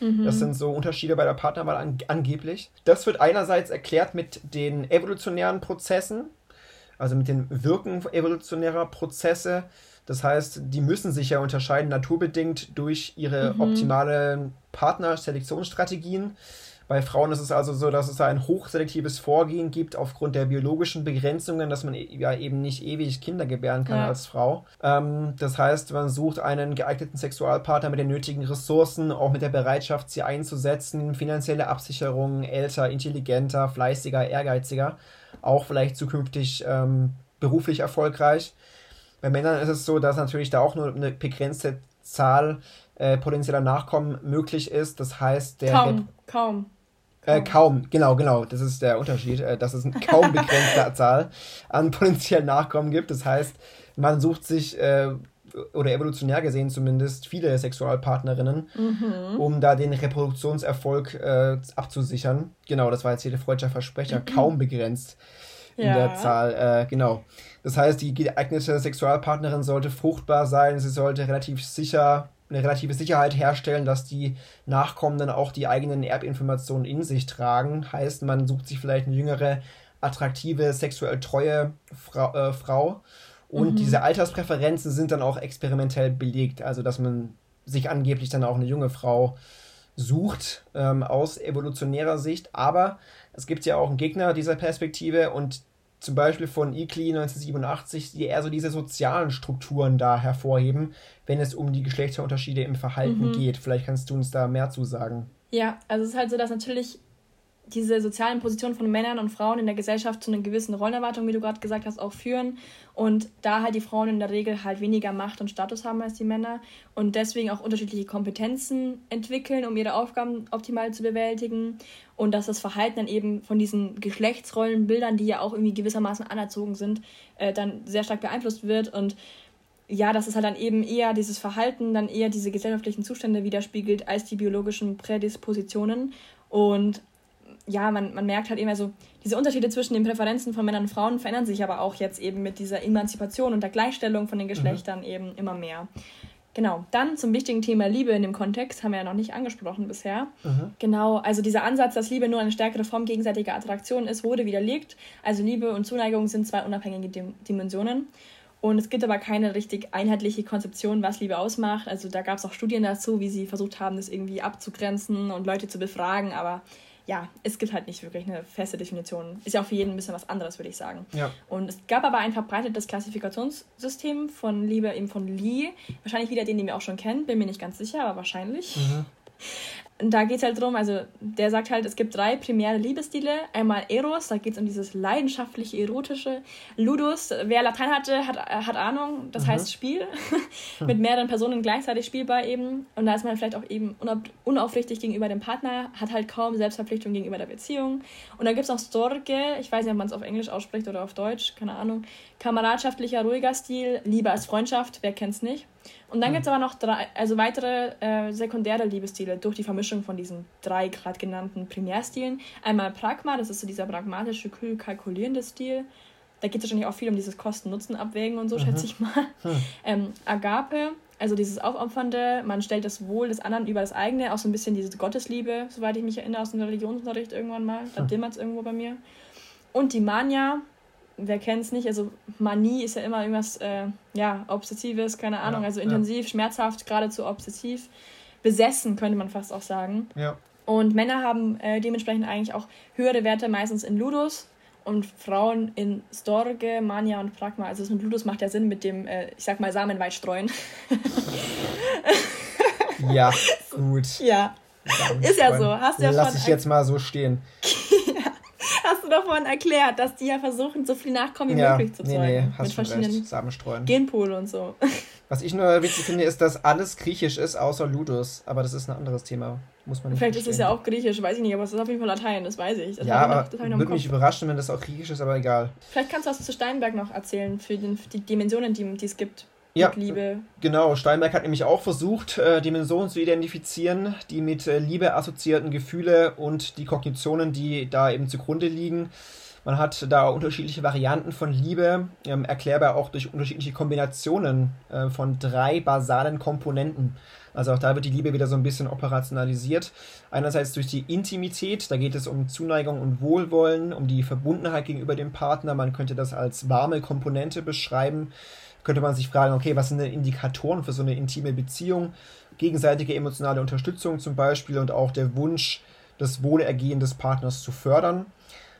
Mhm. Das sind so Unterschiede bei der Partnerwahl an, angeblich. Das wird einerseits erklärt mit den evolutionären Prozessen, also mit den Wirken evolutionärer Prozesse. Das heißt, die müssen sich ja unterscheiden, naturbedingt durch ihre mhm. optimale Partnerselektionsstrategien. Bei Frauen ist es also so, dass es ein hochselektives Vorgehen gibt aufgrund der biologischen Begrenzungen, dass man e-, ja eben nicht ewig Kinder gebären kann ja. als Frau. Ähm, das heißt, man sucht einen geeigneten Sexualpartner mit den nötigen Ressourcen, auch mit der Bereitschaft, sie einzusetzen, finanzielle Absicherung, älter, intelligenter, fleißiger, ehrgeiziger, auch vielleicht zukünftig ähm, beruflich erfolgreich. Bei Männern ist es so, dass natürlich da auch nur eine begrenzte Zahl äh, potenzieller Nachkommen möglich ist. Das heißt, der. Kaum, kaum. Äh, kaum, genau, genau. Das ist der Unterschied, äh, dass es eine kaum begrenzte Zahl an potenziellen Nachkommen gibt. Das heißt, man sucht sich, äh, oder evolutionär gesehen zumindest, viele Sexualpartnerinnen, mhm. um da den Reproduktionserfolg äh, abzusichern. Genau, das war jetzt hier der freudscher Versprecher, mhm. kaum begrenzt in ja. der Zahl. Äh, genau. Das heißt, die geeignete Sexualpartnerin sollte fruchtbar sein, sie sollte relativ sicher, eine relative Sicherheit herstellen, dass die Nachkommenden auch die eigenen Erbinformationen in sich tragen. Heißt, man sucht sich vielleicht eine jüngere, attraktive, sexuell treue Fra äh, Frau. Und mhm. diese Alterspräferenzen sind dann auch experimentell belegt. Also, dass man sich angeblich dann auch eine junge Frau sucht ähm, aus evolutionärer Sicht. Aber es gibt ja auch einen Gegner dieser Perspektive und zum Beispiel von Ikli 1987, die eher so diese sozialen Strukturen da hervorheben, wenn es um die Geschlechterunterschiede im Verhalten mhm. geht. Vielleicht kannst du uns da mehr zu sagen. Ja, also es ist halt so, dass natürlich diese sozialen Positionen von Männern und Frauen in der Gesellschaft zu einer gewissen Rollenerwartung, wie du gerade gesagt hast, auch führen. Und da halt die Frauen in der Regel halt weniger Macht und Status haben als die Männer und deswegen auch unterschiedliche Kompetenzen entwickeln, um ihre Aufgaben optimal zu bewältigen. Und dass das Verhalten dann eben von diesen Geschlechtsrollenbildern, die ja auch irgendwie gewissermaßen anerzogen sind, äh, dann sehr stark beeinflusst wird. Und ja, dass es halt dann eben eher dieses Verhalten, dann eher diese gesellschaftlichen Zustände widerspiegelt als die biologischen Prädispositionen. Und ja, man, man merkt halt eben, also diese Unterschiede zwischen den Präferenzen von Männern und Frauen verändern sich aber auch jetzt eben mit dieser Emanzipation und der Gleichstellung von den mhm. Geschlechtern mhm. eben immer mehr. Genau, dann zum wichtigen Thema Liebe in dem Kontext, haben wir ja noch nicht angesprochen bisher. Mhm. Genau, also dieser Ansatz, dass Liebe nur eine stärkere Form gegenseitiger Attraktion ist, wurde widerlegt. Also Liebe und Zuneigung sind zwei unabhängige Dimensionen. Und es gibt aber keine richtig einheitliche Konzeption, was Liebe ausmacht. Also da gab es auch Studien dazu, wie sie versucht haben, das irgendwie abzugrenzen und Leute zu befragen, aber ja, es gibt halt nicht wirklich eine feste Definition. Ist ja auch für jeden ein bisschen was anderes, würde ich sagen. Ja. Und es gab aber ein verbreitetes Klassifikationssystem von Liebe eben von Lee. Wahrscheinlich wieder den, den wir auch schon kennen, bin mir nicht ganz sicher, aber wahrscheinlich. Mhm. Und da geht es halt drum, also der sagt halt, es gibt drei primäre Liebesstile. Einmal Eros, da geht es um dieses leidenschaftliche, erotische. Ludus, wer Latein hatte, hat, hat Ahnung, das mhm. heißt Spiel. Mit mehreren Personen gleichzeitig spielbar eben. Und da ist man vielleicht auch eben unaufrichtig gegenüber dem Partner, hat halt kaum Selbstverpflichtung gegenüber der Beziehung. Und dann gibt es noch Storge, ich weiß nicht, ob man es auf Englisch ausspricht oder auf Deutsch, keine Ahnung. Kameradschaftlicher, ruhiger Stil, Liebe als Freundschaft, wer kennt es nicht. Und dann mhm. gibt es aber noch drei, also weitere äh, sekundäre Liebesstile durch die Vermischung von diesen drei gerade genannten Primärstilen. Einmal Pragma, das ist so dieser pragmatische, kühl kalkulierende Stil. Da geht es wahrscheinlich auch viel um dieses Kosten-Nutzen-Abwägen und so, mhm. schätze ich mal. Mhm. Ähm, Agape, also dieses Aufopfernde, man stellt das Wohl des anderen über das eigene, auch so ein bisschen diese Gottesliebe, soweit ich mich erinnere, aus dem Religionsunterricht irgendwann mal. Da mhm. dimmert es irgendwo bei mir. Und die Mania, wer kennt es nicht, also Manie ist ja immer irgendwas, äh, ja, Obsessives, keine Ahnung, ja, also intensiv, ja. schmerzhaft, geradezu obsessiv, besessen, könnte man fast auch sagen. Ja. Und Männer haben äh, dementsprechend eigentlich auch höhere Werte meistens in Ludus und Frauen in Storge, Mania und Pragma. Also das mit Ludus macht ja Sinn mit dem, äh, ich sag mal, Samenweit streuen. ja, gut. Ja. Ist ja so. Hast ja Lass ich jetzt mal so stehen. hast du doch vorhin erklärt, dass die ja versuchen, so viel Nachkommen wie ja, möglich zu zeugen. Nee, nee, hast mit verschiedenen recht. Samenstreuen. Genpol und so. Was ich nur witzig finde, ist, dass alles griechisch ist, außer Ludus. Aber das ist ein anderes Thema. Muss man nicht Vielleicht verstehen. ist es ja auch griechisch, weiß ich nicht, aber es ist auf jeden Fall Latein, das weiß ich. Das ja, aber noch, würde mich überraschen, wenn das auch griechisch ist, aber egal. Vielleicht kannst du was zu Steinberg noch erzählen, für, den, für die Dimensionen, die, die es gibt ja, Liebe. Genau, Steinberg hat nämlich auch versucht, äh, Dimensionen zu identifizieren, die mit äh, Liebe assoziierten Gefühle und die Kognitionen, die da eben zugrunde liegen. Man hat da unterschiedliche Varianten von Liebe, ähm, erklärbar auch durch unterschiedliche Kombinationen äh, von drei basalen Komponenten. Also auch da wird die Liebe wieder so ein bisschen operationalisiert. Einerseits durch die Intimität, da geht es um Zuneigung und Wohlwollen, um die Verbundenheit gegenüber dem Partner. Man könnte das als warme Komponente beschreiben könnte man sich fragen, okay, was sind denn Indikatoren für so eine intime Beziehung? Gegenseitige emotionale Unterstützung zum Beispiel und auch der Wunsch, das Wohlergehen des Partners zu fördern.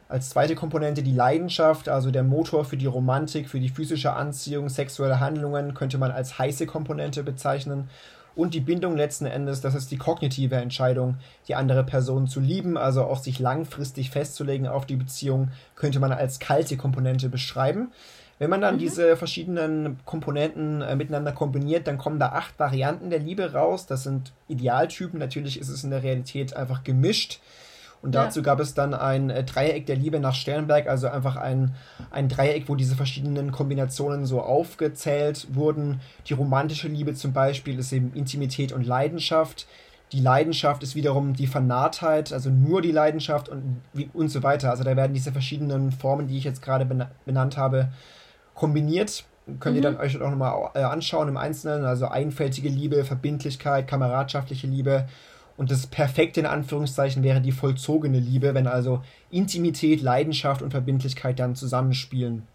Als zweite Komponente die Leidenschaft, also der Motor für die Romantik, für die physische Anziehung, sexuelle Handlungen, könnte man als heiße Komponente bezeichnen. Und die Bindung letzten Endes, das ist die kognitive Entscheidung, die andere Person zu lieben, also auch sich langfristig festzulegen auf die Beziehung, könnte man als kalte Komponente beschreiben. Wenn man dann mhm. diese verschiedenen Komponenten äh, miteinander kombiniert, dann kommen da acht Varianten der Liebe raus. Das sind Idealtypen. Natürlich ist es in der Realität einfach gemischt. Und dazu ja. gab es dann ein äh, Dreieck der Liebe nach Sternberg, also einfach ein, ein Dreieck, wo diese verschiedenen Kombinationen so aufgezählt wurden. Die romantische Liebe zum Beispiel ist eben Intimität und Leidenschaft. Die Leidenschaft ist wiederum die Vernarrtheit, also nur die Leidenschaft und, wie, und so weiter. Also da werden diese verschiedenen Formen, die ich jetzt gerade benannt habe, kombiniert. Könnt mhm. ihr dann euch auch nochmal äh, anschauen im Einzelnen. Also einfältige Liebe, Verbindlichkeit, kameradschaftliche Liebe. Und das perfekte in Anführungszeichen wäre die vollzogene Liebe, wenn also Intimität, Leidenschaft und Verbindlichkeit dann zusammenspielen.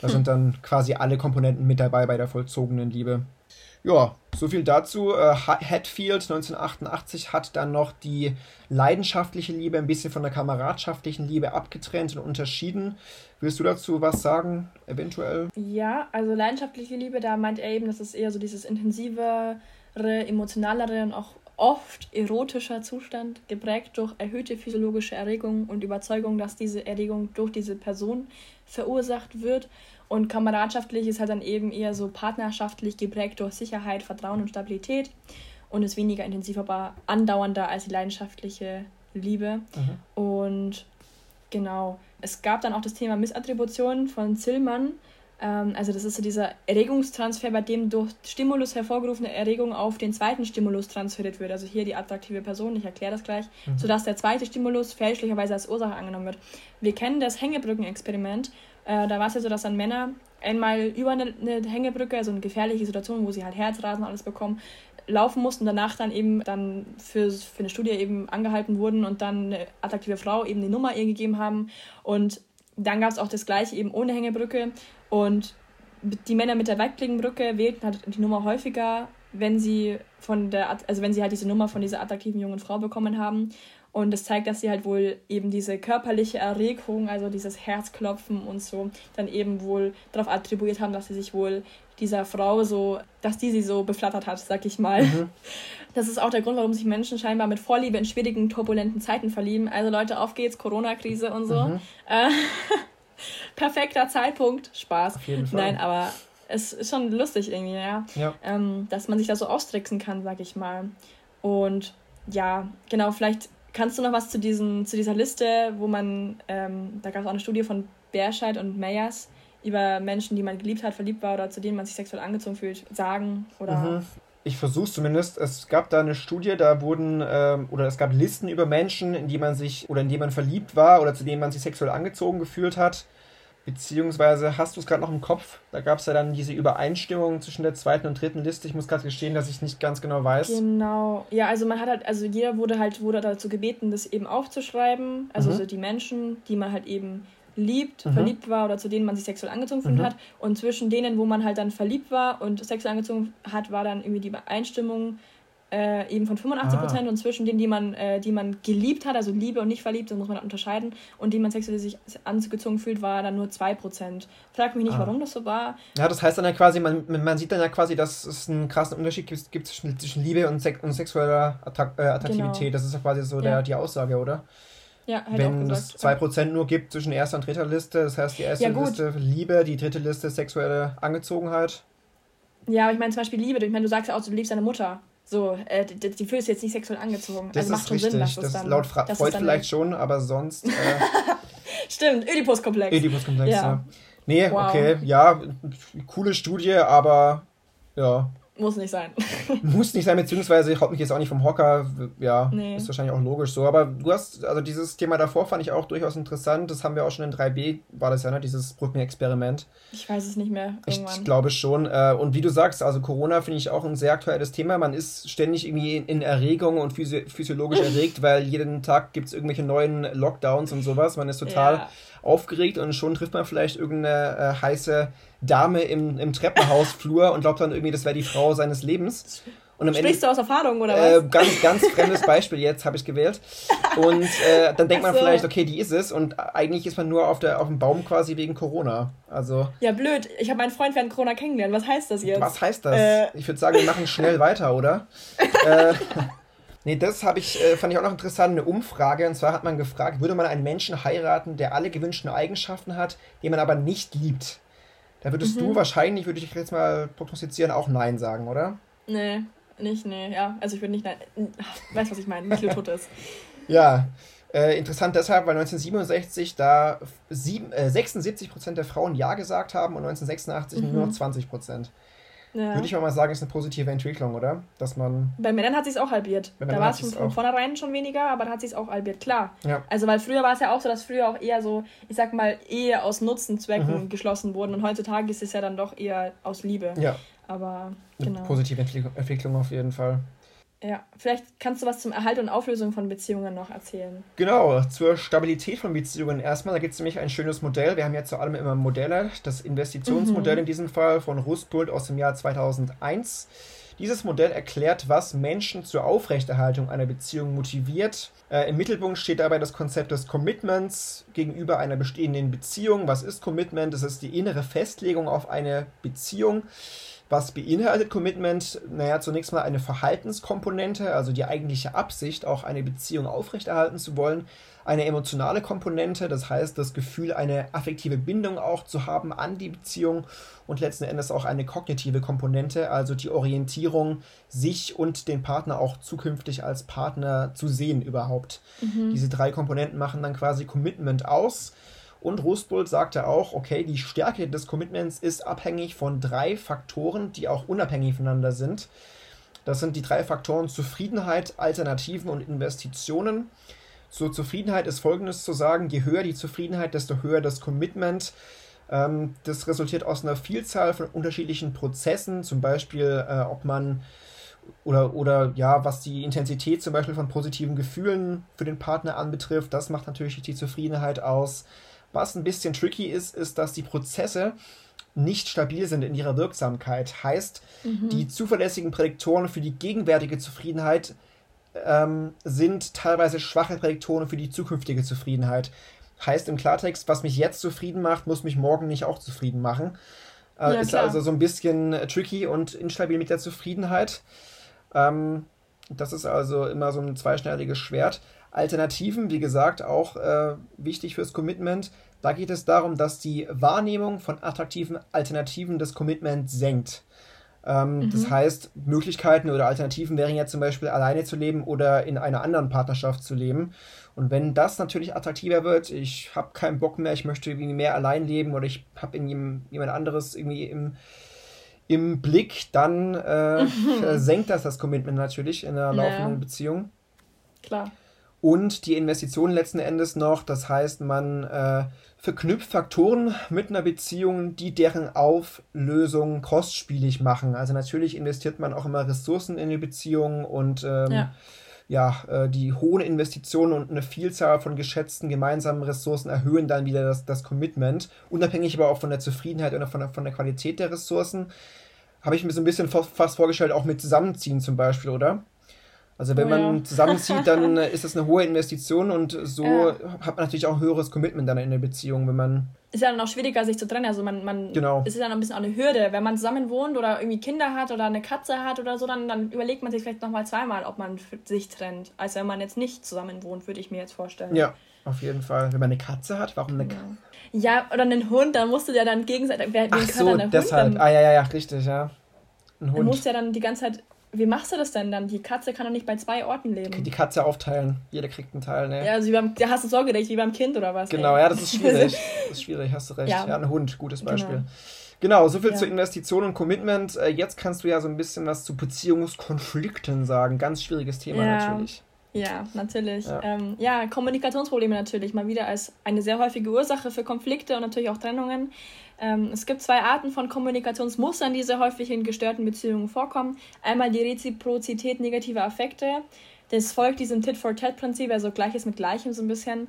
Da hm. sind dann quasi alle Komponenten mit dabei bei der vollzogenen Liebe. Ja, so viel dazu. Äh, Hatfield 1988 hat dann noch die leidenschaftliche Liebe ein bisschen von der kameradschaftlichen Liebe abgetrennt und unterschieden. Willst du dazu was sagen, eventuell? Ja, also leidenschaftliche Liebe, da meint er eben, dass es eher so dieses intensivere, emotionalere und auch oft erotischer Zustand, geprägt durch erhöhte physiologische Erregung und Überzeugung, dass diese Erregung durch diese Person verursacht wird. Und kameradschaftlich ist halt dann eben eher so partnerschaftlich geprägt durch Sicherheit, Vertrauen und Stabilität und ist weniger intensiv, aber andauernder als die leidenschaftliche Liebe. Mhm. Und genau, es gab dann auch das Thema Missattribution von Zillmann. Ähm, also das ist so dieser Erregungstransfer, bei dem durch Stimulus hervorgerufene Erregung auf den zweiten Stimulus transferiert wird. Also hier die attraktive Person, ich erkläre das gleich, mhm. sodass der zweite Stimulus fälschlicherweise als Ursache angenommen wird. Wir kennen das Hängebrückenexperiment. Äh, da war es ja so, dass dann Männer einmal über eine, eine Hängebrücke, also eine gefährliche Situation, wo sie halt Herzrasen und alles bekommen, laufen mussten, danach dann eben dann für, für eine Studie eben angehalten wurden und dann eine attraktive Frau eben die Nummer ihr gegeben haben. Und dann gab es auch das gleiche eben ohne Hängebrücke. Und die Männer mit der Wegklingenbrücke wählten halt die Nummer häufiger, wenn sie von der, also wenn sie halt diese Nummer von dieser attraktiven jungen Frau bekommen haben. Und das zeigt, dass sie halt wohl eben diese körperliche Erregung, also dieses Herzklopfen und so, dann eben wohl darauf attribuiert haben, dass sie sich wohl dieser Frau so, dass die sie so beflattert hat, sag ich mal. Mhm. Das ist auch der Grund, warum sich Menschen scheinbar mit Vorliebe in schwierigen, turbulenten Zeiten verlieben. Also Leute, auf geht's, Corona-Krise und so. Mhm. Äh, perfekter Zeitpunkt. Spaß. Auf jeden Fall. Nein, aber es ist schon lustig irgendwie, ja. ja. Ähm, dass man sich da so austricksen kann, sag ich mal. Und ja, genau, vielleicht kannst du noch was zu, diesen, zu dieser Liste, wo man, ähm, da gab es auch eine Studie von Berscheid und Meyers, über Menschen, die man geliebt hat, verliebt war oder zu denen man sich sexuell angezogen fühlt, sagen oder. Mhm. Ich versuche zumindest. Es gab da eine Studie, da wurden ähm, oder es gab Listen über Menschen, in die man sich oder in die man verliebt war oder zu denen man sich sexuell angezogen gefühlt hat. Beziehungsweise hast du es gerade noch im Kopf? Da gab es ja dann diese Übereinstimmung zwischen der zweiten und dritten Liste. Ich muss gerade gestehen, dass ich nicht ganz genau weiß. Genau. Ja, also man hat halt, also jeder wurde halt wurde dazu gebeten, das eben aufzuschreiben. Also mhm. so die Menschen, die man halt eben liebt, mhm. verliebt war oder zu denen man sich sexuell angezogen mhm. hat. Und zwischen denen, wo man halt dann verliebt war und sexuell angezogen hat, war dann irgendwie die Übereinstimmung äh, eben von 85 Prozent ah. und zwischen denen, die man, äh, die man geliebt hat, also Liebe und nicht verliebt, das muss man unterscheiden, und die man sexuell sich angezogen fühlt, war dann nur 2 Prozent. Frag mich nicht, ah. warum das so war. Ja, das heißt dann ja quasi, man, man sieht dann ja quasi, dass es einen krassen Unterschied gibt, gibt zwischen, zwischen Liebe und, Sex und sexueller Attrakt, äh, Attraktivität. Genau. Das ist ja quasi so der, die Aussage, oder? Ja, hätte Wenn es 2% nur gibt zwischen erster und dritter Liste, das heißt die erste ja, Liste Liebe, die dritte Liste sexuelle Angezogenheit. Ja, aber ich meine zum Beispiel Liebe, ich meine, du sagst ja auch, du liebst deine Mutter. So, äh, die, die fühlst jetzt nicht sexuell angezogen. Das also macht schon richtig. Sinn, dass das, dann, laut Fra Freud vielleicht schon, aber sonst. Äh, Stimmt, Oedipus-Komplex. Oedipus-Komplex, ja. ja. Nee, wow. okay, ja, coole Studie, aber ja, muss nicht sein. Muss nicht sein, beziehungsweise ich haut mich jetzt auch nicht vom Hocker. Ja, nee. ist wahrscheinlich auch logisch so. Aber du hast, also dieses Thema davor fand ich auch durchaus interessant. Das haben wir auch schon in 3b, war das ja, ne? Dieses Brückenexperiment. Ich weiß es nicht mehr. Irgendwann. Ich glaube schon. Äh, und wie du sagst, also Corona finde ich auch ein sehr aktuelles Thema. Man ist ständig irgendwie in Erregung und physiologisch erregt, weil jeden Tag gibt es irgendwelche neuen Lockdowns und sowas. Man ist total. Ja aufgeregt und schon trifft man vielleicht irgendeine äh, heiße Dame im, im Treppenhausflur und glaubt dann irgendwie, das wäre die Frau seines Lebens. Und am Sprichst Ende, du aus Erfahrung oder was? Äh, ganz, ganz fremdes Beispiel jetzt habe ich gewählt. Und äh, dann denkt man so. vielleicht, okay, die ist es. Und eigentlich ist man nur auf, der, auf dem Baum quasi wegen Corona. Also. Ja, blöd. Ich habe meinen Freund während Corona kennengelernt. Was heißt das jetzt? Was heißt das? Äh. Ich würde sagen, wir machen schnell weiter, oder? äh, Nee, das habe ich, äh, fand ich auch noch interessant, eine Umfrage. Und zwar hat man gefragt, würde man einen Menschen heiraten, der alle gewünschten Eigenschaften hat, den man aber nicht liebt? Da würdest mhm. du wahrscheinlich, würde ich jetzt mal prognostizieren, auch Nein sagen, oder? Nee, nicht, nee, ja. Also ich würde nicht Nein. Weißt du, was ich meine? Nicht tot ist. ja. Äh, interessant deshalb, weil 1967 da sieben, äh, 76% der Frauen Ja gesagt haben und 1986 mhm. nur noch 20%. Ja. Würde ich mal sagen, ist eine positive Entwicklung, oder? Dass man. Bei Männern hat sich auch halbiert. Da war es von, von vornherein schon weniger, aber da hat sich auch halbiert, klar. Ja. Also, weil früher war es ja auch so, dass früher auch eher so, ich sag mal, Ehe aus Nutzenzwecken mhm. geschlossen wurden und heutzutage ist es ja dann doch eher aus Liebe. Ja. Aber, genau. Eine positive Entwicklung auf jeden Fall. Ja, vielleicht kannst du was zum Erhalt und Auflösung von Beziehungen noch erzählen. Genau, zur Stabilität von Beziehungen erstmal. Da gibt es nämlich ein schönes Modell. Wir haben ja zu allem immer Modelle. Das Investitionsmodell mhm. in diesem Fall von Rustpult aus dem Jahr 2001. Dieses Modell erklärt, was Menschen zur Aufrechterhaltung einer Beziehung motiviert. Äh, Im Mittelpunkt steht dabei das Konzept des Commitments gegenüber einer bestehenden Beziehung. Was ist Commitment? Das ist die innere Festlegung auf eine Beziehung Was beinhaltet Commitment? Naja, zunächst mal eine Verhaltenskomponente, also die eigentliche Absicht, auch eine Beziehung aufrechterhalten zu wollen. Eine emotionale Komponente, das heißt das Gefühl, eine affektive Bindung auch zu haben an die Beziehung und letzten Endes auch eine kognitive Komponente, also die Orientierung, sich und den Partner auch zukünftig als Partner zu sehen überhaupt. Mhm. Diese drei Komponenten machen dann quasi Commitment aus. Und Rustbold sagte auch, okay, die Stärke des Commitments ist abhängig von drei Faktoren, die auch unabhängig voneinander sind. Das sind die drei Faktoren Zufriedenheit, Alternativen und Investitionen. Zur Zufriedenheit ist Folgendes zu sagen, je höher die Zufriedenheit, desto höher das Commitment. Ähm, das resultiert aus einer Vielzahl von unterschiedlichen Prozessen, zum Beispiel, äh, ob man oder, oder ja, was die Intensität zum Beispiel von positiven Gefühlen für den Partner anbetrifft, das macht natürlich die Zufriedenheit aus. Was ein bisschen tricky ist, ist, dass die Prozesse nicht stabil sind in ihrer Wirksamkeit. Heißt, mhm. die zuverlässigen Prädiktoren für die gegenwärtige Zufriedenheit ähm, sind teilweise schwache Prädiktoren für die zukünftige Zufriedenheit. Heißt im Klartext, was mich jetzt zufrieden macht, muss mich morgen nicht auch zufrieden machen. Äh, ja, ist klar. also so ein bisschen tricky und instabil mit der Zufriedenheit. Ähm, das ist also immer so ein zweischneidiges Schwert. Alternativen, wie gesagt, auch äh, wichtig fürs Commitment. Da geht es darum, dass die Wahrnehmung von attraktiven Alternativen das Commitment senkt. Ähm, mhm. Das heißt, Möglichkeiten oder Alternativen wären ja zum Beispiel alleine zu leben oder in einer anderen Partnerschaft zu leben. Und wenn das natürlich attraktiver wird, ich habe keinen Bock mehr, ich möchte irgendwie mehr allein leben oder ich habe jemand anderes irgendwie im, im Blick, dann äh, senkt das das Commitment natürlich in einer laufenden naja. Beziehung. Klar und die Investition letzten Endes noch. Das heißt, man äh, verknüpft Faktoren mit einer Beziehung, die deren Auflösung kostspielig machen. Also natürlich investiert man auch immer Ressourcen in die Beziehung und ähm, ja. Ja äh, die hohen Investitionen und eine Vielzahl von geschätzten gemeinsamen Ressourcen erhöhen dann wieder das, das Commitment, unabhängig aber auch von der Zufriedenheit oder von der, von der Qualität der Ressourcen. Habe ich mir so ein bisschen fast vorgestellt, auch mit Zusammenziehen zum Beispiel, oder? Also wenn oh, man ja. zusammenzieht, dann äh, ist das eine hohe Investition und so ja. hat man natürlich auch ein höheres Commitment dann in der Beziehung, wenn man. Ist ja dann auch schwieriger, sich zu trennen. Also man, man genau. es ist ja noch ein bisschen auch eine Hürde. Wenn man zusammen wohnt oder irgendwie Kinder hat oder eine Katze hat oder so, dann, dann überlegt man sich vielleicht nochmal zweimal, ob man sich trennt. Als wenn man jetzt nicht zusammen wohnt, würde ich mir jetzt vorstellen. Ja, auf jeden Fall. Wenn man eine Katze hat, warum eine Katze? Ja, oder einen Hund, dann musst du ja dann gegenseitig. Wer, Ach so, deshalb. Hund, ah ja, ja, ja, richtig, ja. Ein Hund. Du musst ja dann die ganze Zeit wie machst du das denn dann? Die Katze kann doch nicht bei zwei Orten leben. Die Katze aufteilen. Jeder kriegt einen Teil, ne? Ja, also wie beim, da hast du Sorgerecht wie beim Kind oder was? Genau, ey? ja, das ist schwierig. das ist schwierig, hast du recht. Ja, ja ein Hund, gutes genau. Beispiel. Genau. Genau, soviel ja. zu Investition und Commitment. Äh, jetzt kannst du ja so ein bisschen was zu Beziehungskonflikten sagen. Ganz schwieriges Thema ja. natürlich. Ja, natürlich. Ja. Ähm, ja, Kommunikationsprobleme natürlich mal wieder als eine sehr häufige Ursache für Konflikte und natürlich auch Trennungen. Ähm, es gibt zwei Arten von Kommunikationsmustern, die sehr häufig in gestörten Beziehungen vorkommen. Einmal die Reziprozität negativer Affekte. Das folgt diesem Tit-for-Tat-Prinzip, also Gleiches mit Gleichem so ein bisschen.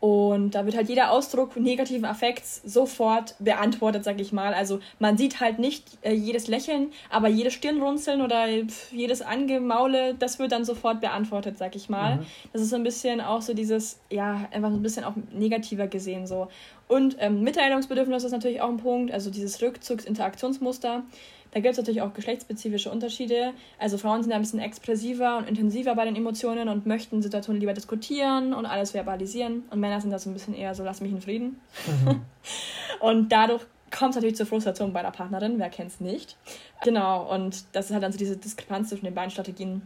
Und da wird halt jeder Ausdruck negativen Affekts sofort beantwortet, sag ich mal. Also man sieht halt nicht äh, jedes Lächeln, aber jedes Stirnrunzeln oder pf, jedes Angemaule, das wird dann sofort beantwortet, sag ich mal. Mhm. Das ist so ein bisschen auch so dieses, ja, einfach so ein bisschen auch negativer gesehen so. Und ähm, Mitteilungsbedürfnis ist natürlich auch ein Punkt, also dieses Rückzugsinteraktionsmuster. Da gibt es natürlich auch geschlechtsspezifische Unterschiede. Also Frauen sind ein bisschen expressiver und intensiver bei den Emotionen und möchten Situationen lieber diskutieren und alles verbalisieren. Und Männer sind da so ein bisschen eher so, lass mich in Frieden. Mhm. und dadurch kommt es natürlich zur Frustration bei der Partnerin, wer kennt es nicht. Genau, und das ist halt dann so diese Diskrepanz zwischen den beiden Strategien,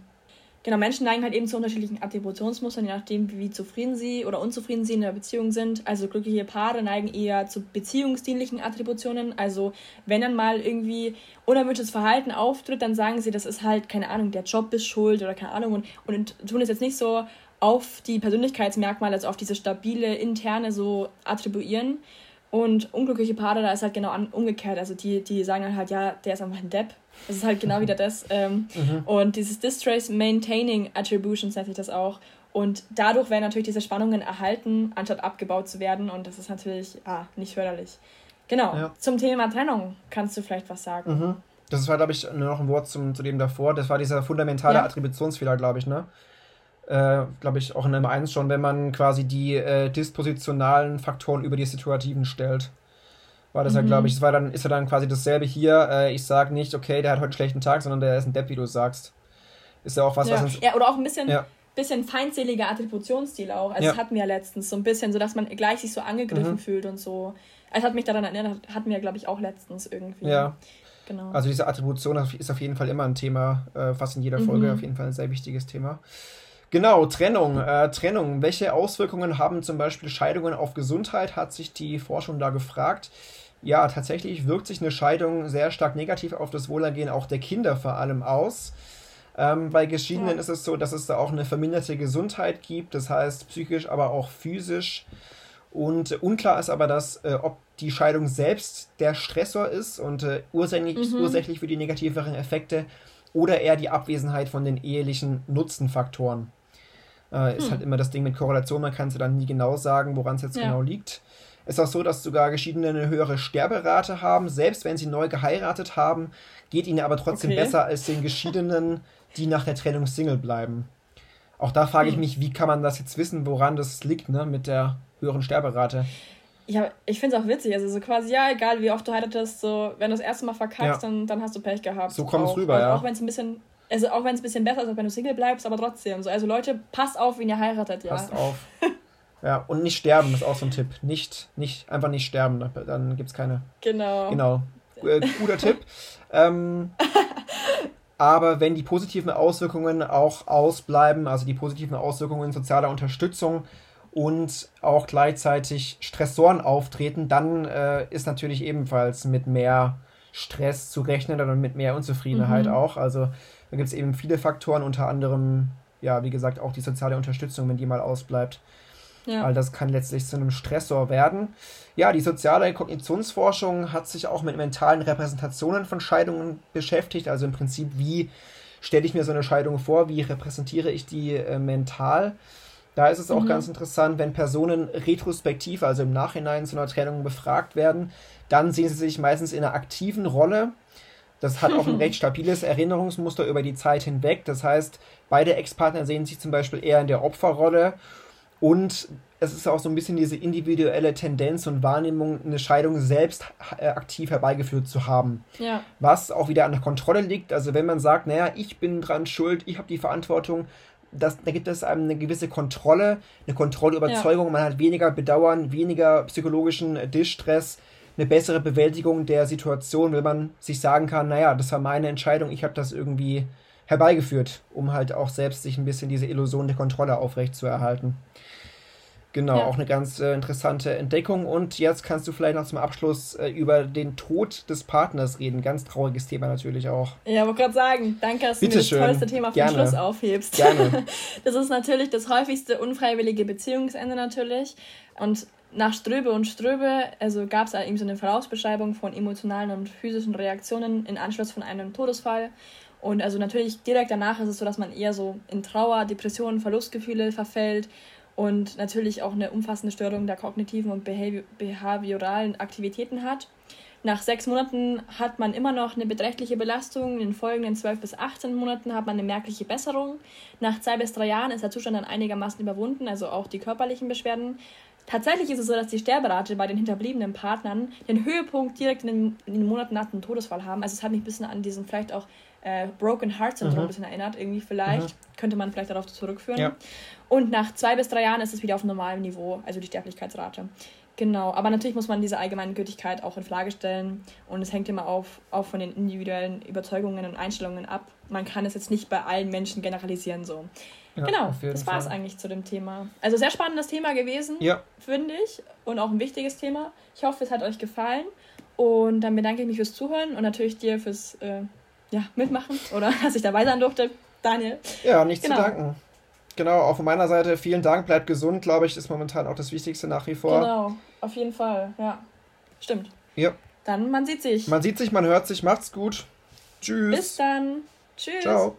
Genau, Menschen neigen halt eben zu unterschiedlichen Attributionsmustern, je nachdem, wie zufrieden sie oder unzufrieden sie in der Beziehung sind. Also glückliche Paare neigen eher zu beziehungsdienlichen Attributionen. Also wenn dann mal irgendwie unerwünschtes Verhalten auftritt, dann sagen sie, das ist halt, keine Ahnung, der Job ist schuld oder keine Ahnung und, und tun es jetzt nicht so auf die Persönlichkeitsmerkmale, also auf diese stabile interne so attribuieren. Und unglückliche Paare, da ist halt genau umgekehrt. Also die, die sagen dann halt, ja, der ist einfach ein Depp das ist halt genau wieder das. Ähm, mhm. Und dieses Distress Maintaining Attributions nennt sich das auch. Und dadurch werden natürlich diese Spannungen erhalten, anstatt abgebaut zu werden. Und das ist natürlich ah, nicht förderlich. Genau. Ja. Zum Thema Trennung kannst du vielleicht was sagen. Mhm. Das war, glaube ich, nur noch ein Wort zum, zu dem davor. Das war dieser fundamentale ja. Attributionsfehler, glaube ich, ne? Äh, glaube ich, auch in Nummer 1 schon, wenn man quasi die äh, dispositionalen Faktoren über die situativen stellt. War das mhm. ja, glaube ich. Das war dann, ist ja dann quasi dasselbe hier. Äh, ich sage nicht, okay, der hat heute einen schlechten Tag, sondern der ist ein Depp, wie du sagst. Ist ja auch was, ja. was uns. Ja, oder auch ein bisschen. Ja bisschen feindseliger Attributionsstil auch. Also ja. das hatten wir ja letztens so ein bisschen, so dass man gleich sich so angegriffen mhm. fühlt und so. Es hat mich daran erinnert, hatten wir glaube ich auch letztens irgendwie. Ja. Genau. Also diese Attribution ist auf jeden Fall immer ein Thema, äh, fast in jeder Folge mhm. auf jeden Fall ein sehr wichtiges Thema. Genau, Trennung. Äh, Trennung. Welche Auswirkungen haben zum Beispiel Scheidungen auf Gesundheit, hat sich die Forschung da gefragt. Ja, tatsächlich wirkt sich eine Scheidung sehr stark negativ auf das Wohlergehen auch der Kinder vor allem aus. Ähm, bei Geschiedenen ja. ist es so, dass es da auch eine verminderte Gesundheit gibt, das heißt psychisch, aber auch physisch. Und unklar ist aber, dass, äh, ob die Scheidung selbst der Stressor ist und äh, ursächlich, mhm. ursächlich für die negativeren Effekte oder eher die Abwesenheit von den ehelichen Nutzenfaktoren. Äh, ist hm. halt immer das Ding mit Korrelation, man kann es ja dann nie genau sagen, woran es jetzt ja. genau liegt. Es ist auch so, dass sogar Geschiedene eine höhere Sterberate haben, selbst wenn sie neu geheiratet haben, geht ihnen aber trotzdem okay. besser als den Geschiedenen, die nach der Trennung Single bleiben. Auch da frage ich hm. mich, wie kann man das jetzt wissen, woran das liegt, ne, mit der höheren Sterberate. Ja, ich finde es auch witzig. Also so quasi, ja, egal wie oft du heiratest, so, wenn du das erste Mal verkackst, ja. dann, dann hast du Pech gehabt. So kommt es rüber, also ja. Auch wenn es ein bisschen, also auch wenn es ein bisschen besser ist, als wenn du Single bleibst, aber trotzdem. So, also Leute, passt auf, wen ihr heiratet, ja. Passt auf. ja, und nicht sterben ist auch so ein Tipp. Nicht, nicht, einfach nicht sterben, dann gibt es keine. Genau. Genau. Äh, guter Tipp. Ähm, aber wenn die positiven Auswirkungen auch ausbleiben, also die positiven Auswirkungen sozialer Unterstützung und auch gleichzeitig Stressoren auftreten, dann äh, ist natürlich ebenfalls mit mehr Stress zu rechnen und mit mehr Unzufriedenheit mhm. auch. Also da gibt es eben viele Faktoren, unter anderem, ja, wie gesagt, auch die soziale Unterstützung, wenn die mal ausbleibt. Ja. All das kann letztlich zu einem Stressor werden. Ja, die soziale Kognitionsforschung hat sich auch mit mentalen Repräsentationen von Scheidungen beschäftigt. Also im Prinzip, wie stelle ich mir so eine Scheidung vor, wie repräsentiere ich die äh, mental. Da ist es auch mhm. ganz interessant, wenn Personen retrospektiv, also im Nachhinein zu einer Trennung befragt werden, dann sehen sie sich meistens in einer aktiven Rolle. Das hat auch ein recht stabiles Erinnerungsmuster über die Zeit hinweg. Das heißt, beide Ex-Partner sehen sich zum Beispiel eher in der Opferrolle und es ist auch so ein bisschen diese individuelle Tendenz und Wahrnehmung, eine Scheidung selbst äh, aktiv herbeigeführt zu haben. Ja. Was auch wieder an der Kontrolle liegt. Also wenn man sagt, naja, ich bin dran schuld, ich habe die Verantwortung, das, da gibt es einem eine gewisse Kontrolle, eine Kontrollüberzeugung. Ja. Man hat weniger Bedauern, weniger psychologischen Distress, eine bessere Bewältigung der Situation, wenn man sich sagen kann, naja, das war meine Entscheidung, ich habe das irgendwie herbeigeführt, um halt auch selbst sich ein bisschen diese Illusion der Kontrolle aufrechtzuerhalten. Genau, ja. auch eine ganz äh, interessante Entdeckung. Und jetzt kannst du vielleicht noch zum Abschluss äh, über den Tod des Partners reden. Ganz trauriges Thema natürlich auch. Ja, wollte gerade sagen, danke, dass Bitte du mir das tollste Thema vom. Schluss aufhebst. Gerne. Das ist natürlich das häufigste unfreiwillige Beziehungsende natürlich. Und nach Ströbe und Ströbe, also gab es eben so eine Vorausbeschreibung von emotionalen und physischen Reaktionen in Anschluss von einem Todesfall. Und also natürlich direkt danach ist es so, dass man eher so in Trauer, Depressionen, Verlustgefühle verfällt und natürlich auch eine umfassende Störung der kognitiven und behavioralen Aktivitäten hat. Nach sechs Monaten hat man immer noch eine beträchtliche Belastung. In den folgenden zwölf bis 18 Monaten hat man eine merkliche Besserung. Nach zwei bis drei Jahren ist der Zustand dann einigermaßen überwunden, also auch die körperlichen Beschwerden. Tatsächlich ist es so, dass die Sterberate bei den hinterbliebenen Partnern den Höhepunkt direkt in den, in den Monaten nach dem Todesfall haben. Also es hat mich ein bisschen an diesen vielleicht auch äh, Broken Heart Syndrom mhm. ein bisschen erinnert, irgendwie vielleicht. Mhm. Könnte man vielleicht darauf zurückführen. Ja. Und nach zwei bis drei Jahren ist es wieder auf normalem Niveau, also die Sterblichkeitsrate. Genau, aber natürlich muss man diese allgemeine Gültigkeit auch in Frage stellen und es hängt immer auf, auch von den individuellen Überzeugungen und Einstellungen ab. Man kann es jetzt nicht bei allen Menschen generalisieren so. Ja, genau, das war es eigentlich zu dem Thema. Also sehr spannendes Thema gewesen, ja. finde ich, und auch ein wichtiges Thema. Ich hoffe, es hat euch gefallen und dann bedanke ich mich fürs Zuhören und natürlich dir fürs äh, ja, mitmachen oder dass ich dabei sein durfte, Daniel. Ja, nichts genau. zu danken. Genau, auch von meiner Seite vielen Dank, bleibt gesund, glaube ich, ist momentan auch das Wichtigste nach wie vor. Genau, auf jeden Fall, ja. Stimmt. Ja. Dann man sieht sich. Man sieht sich, man hört sich, macht's gut. Tschüss. Bis dann. Tschüss. Ciao.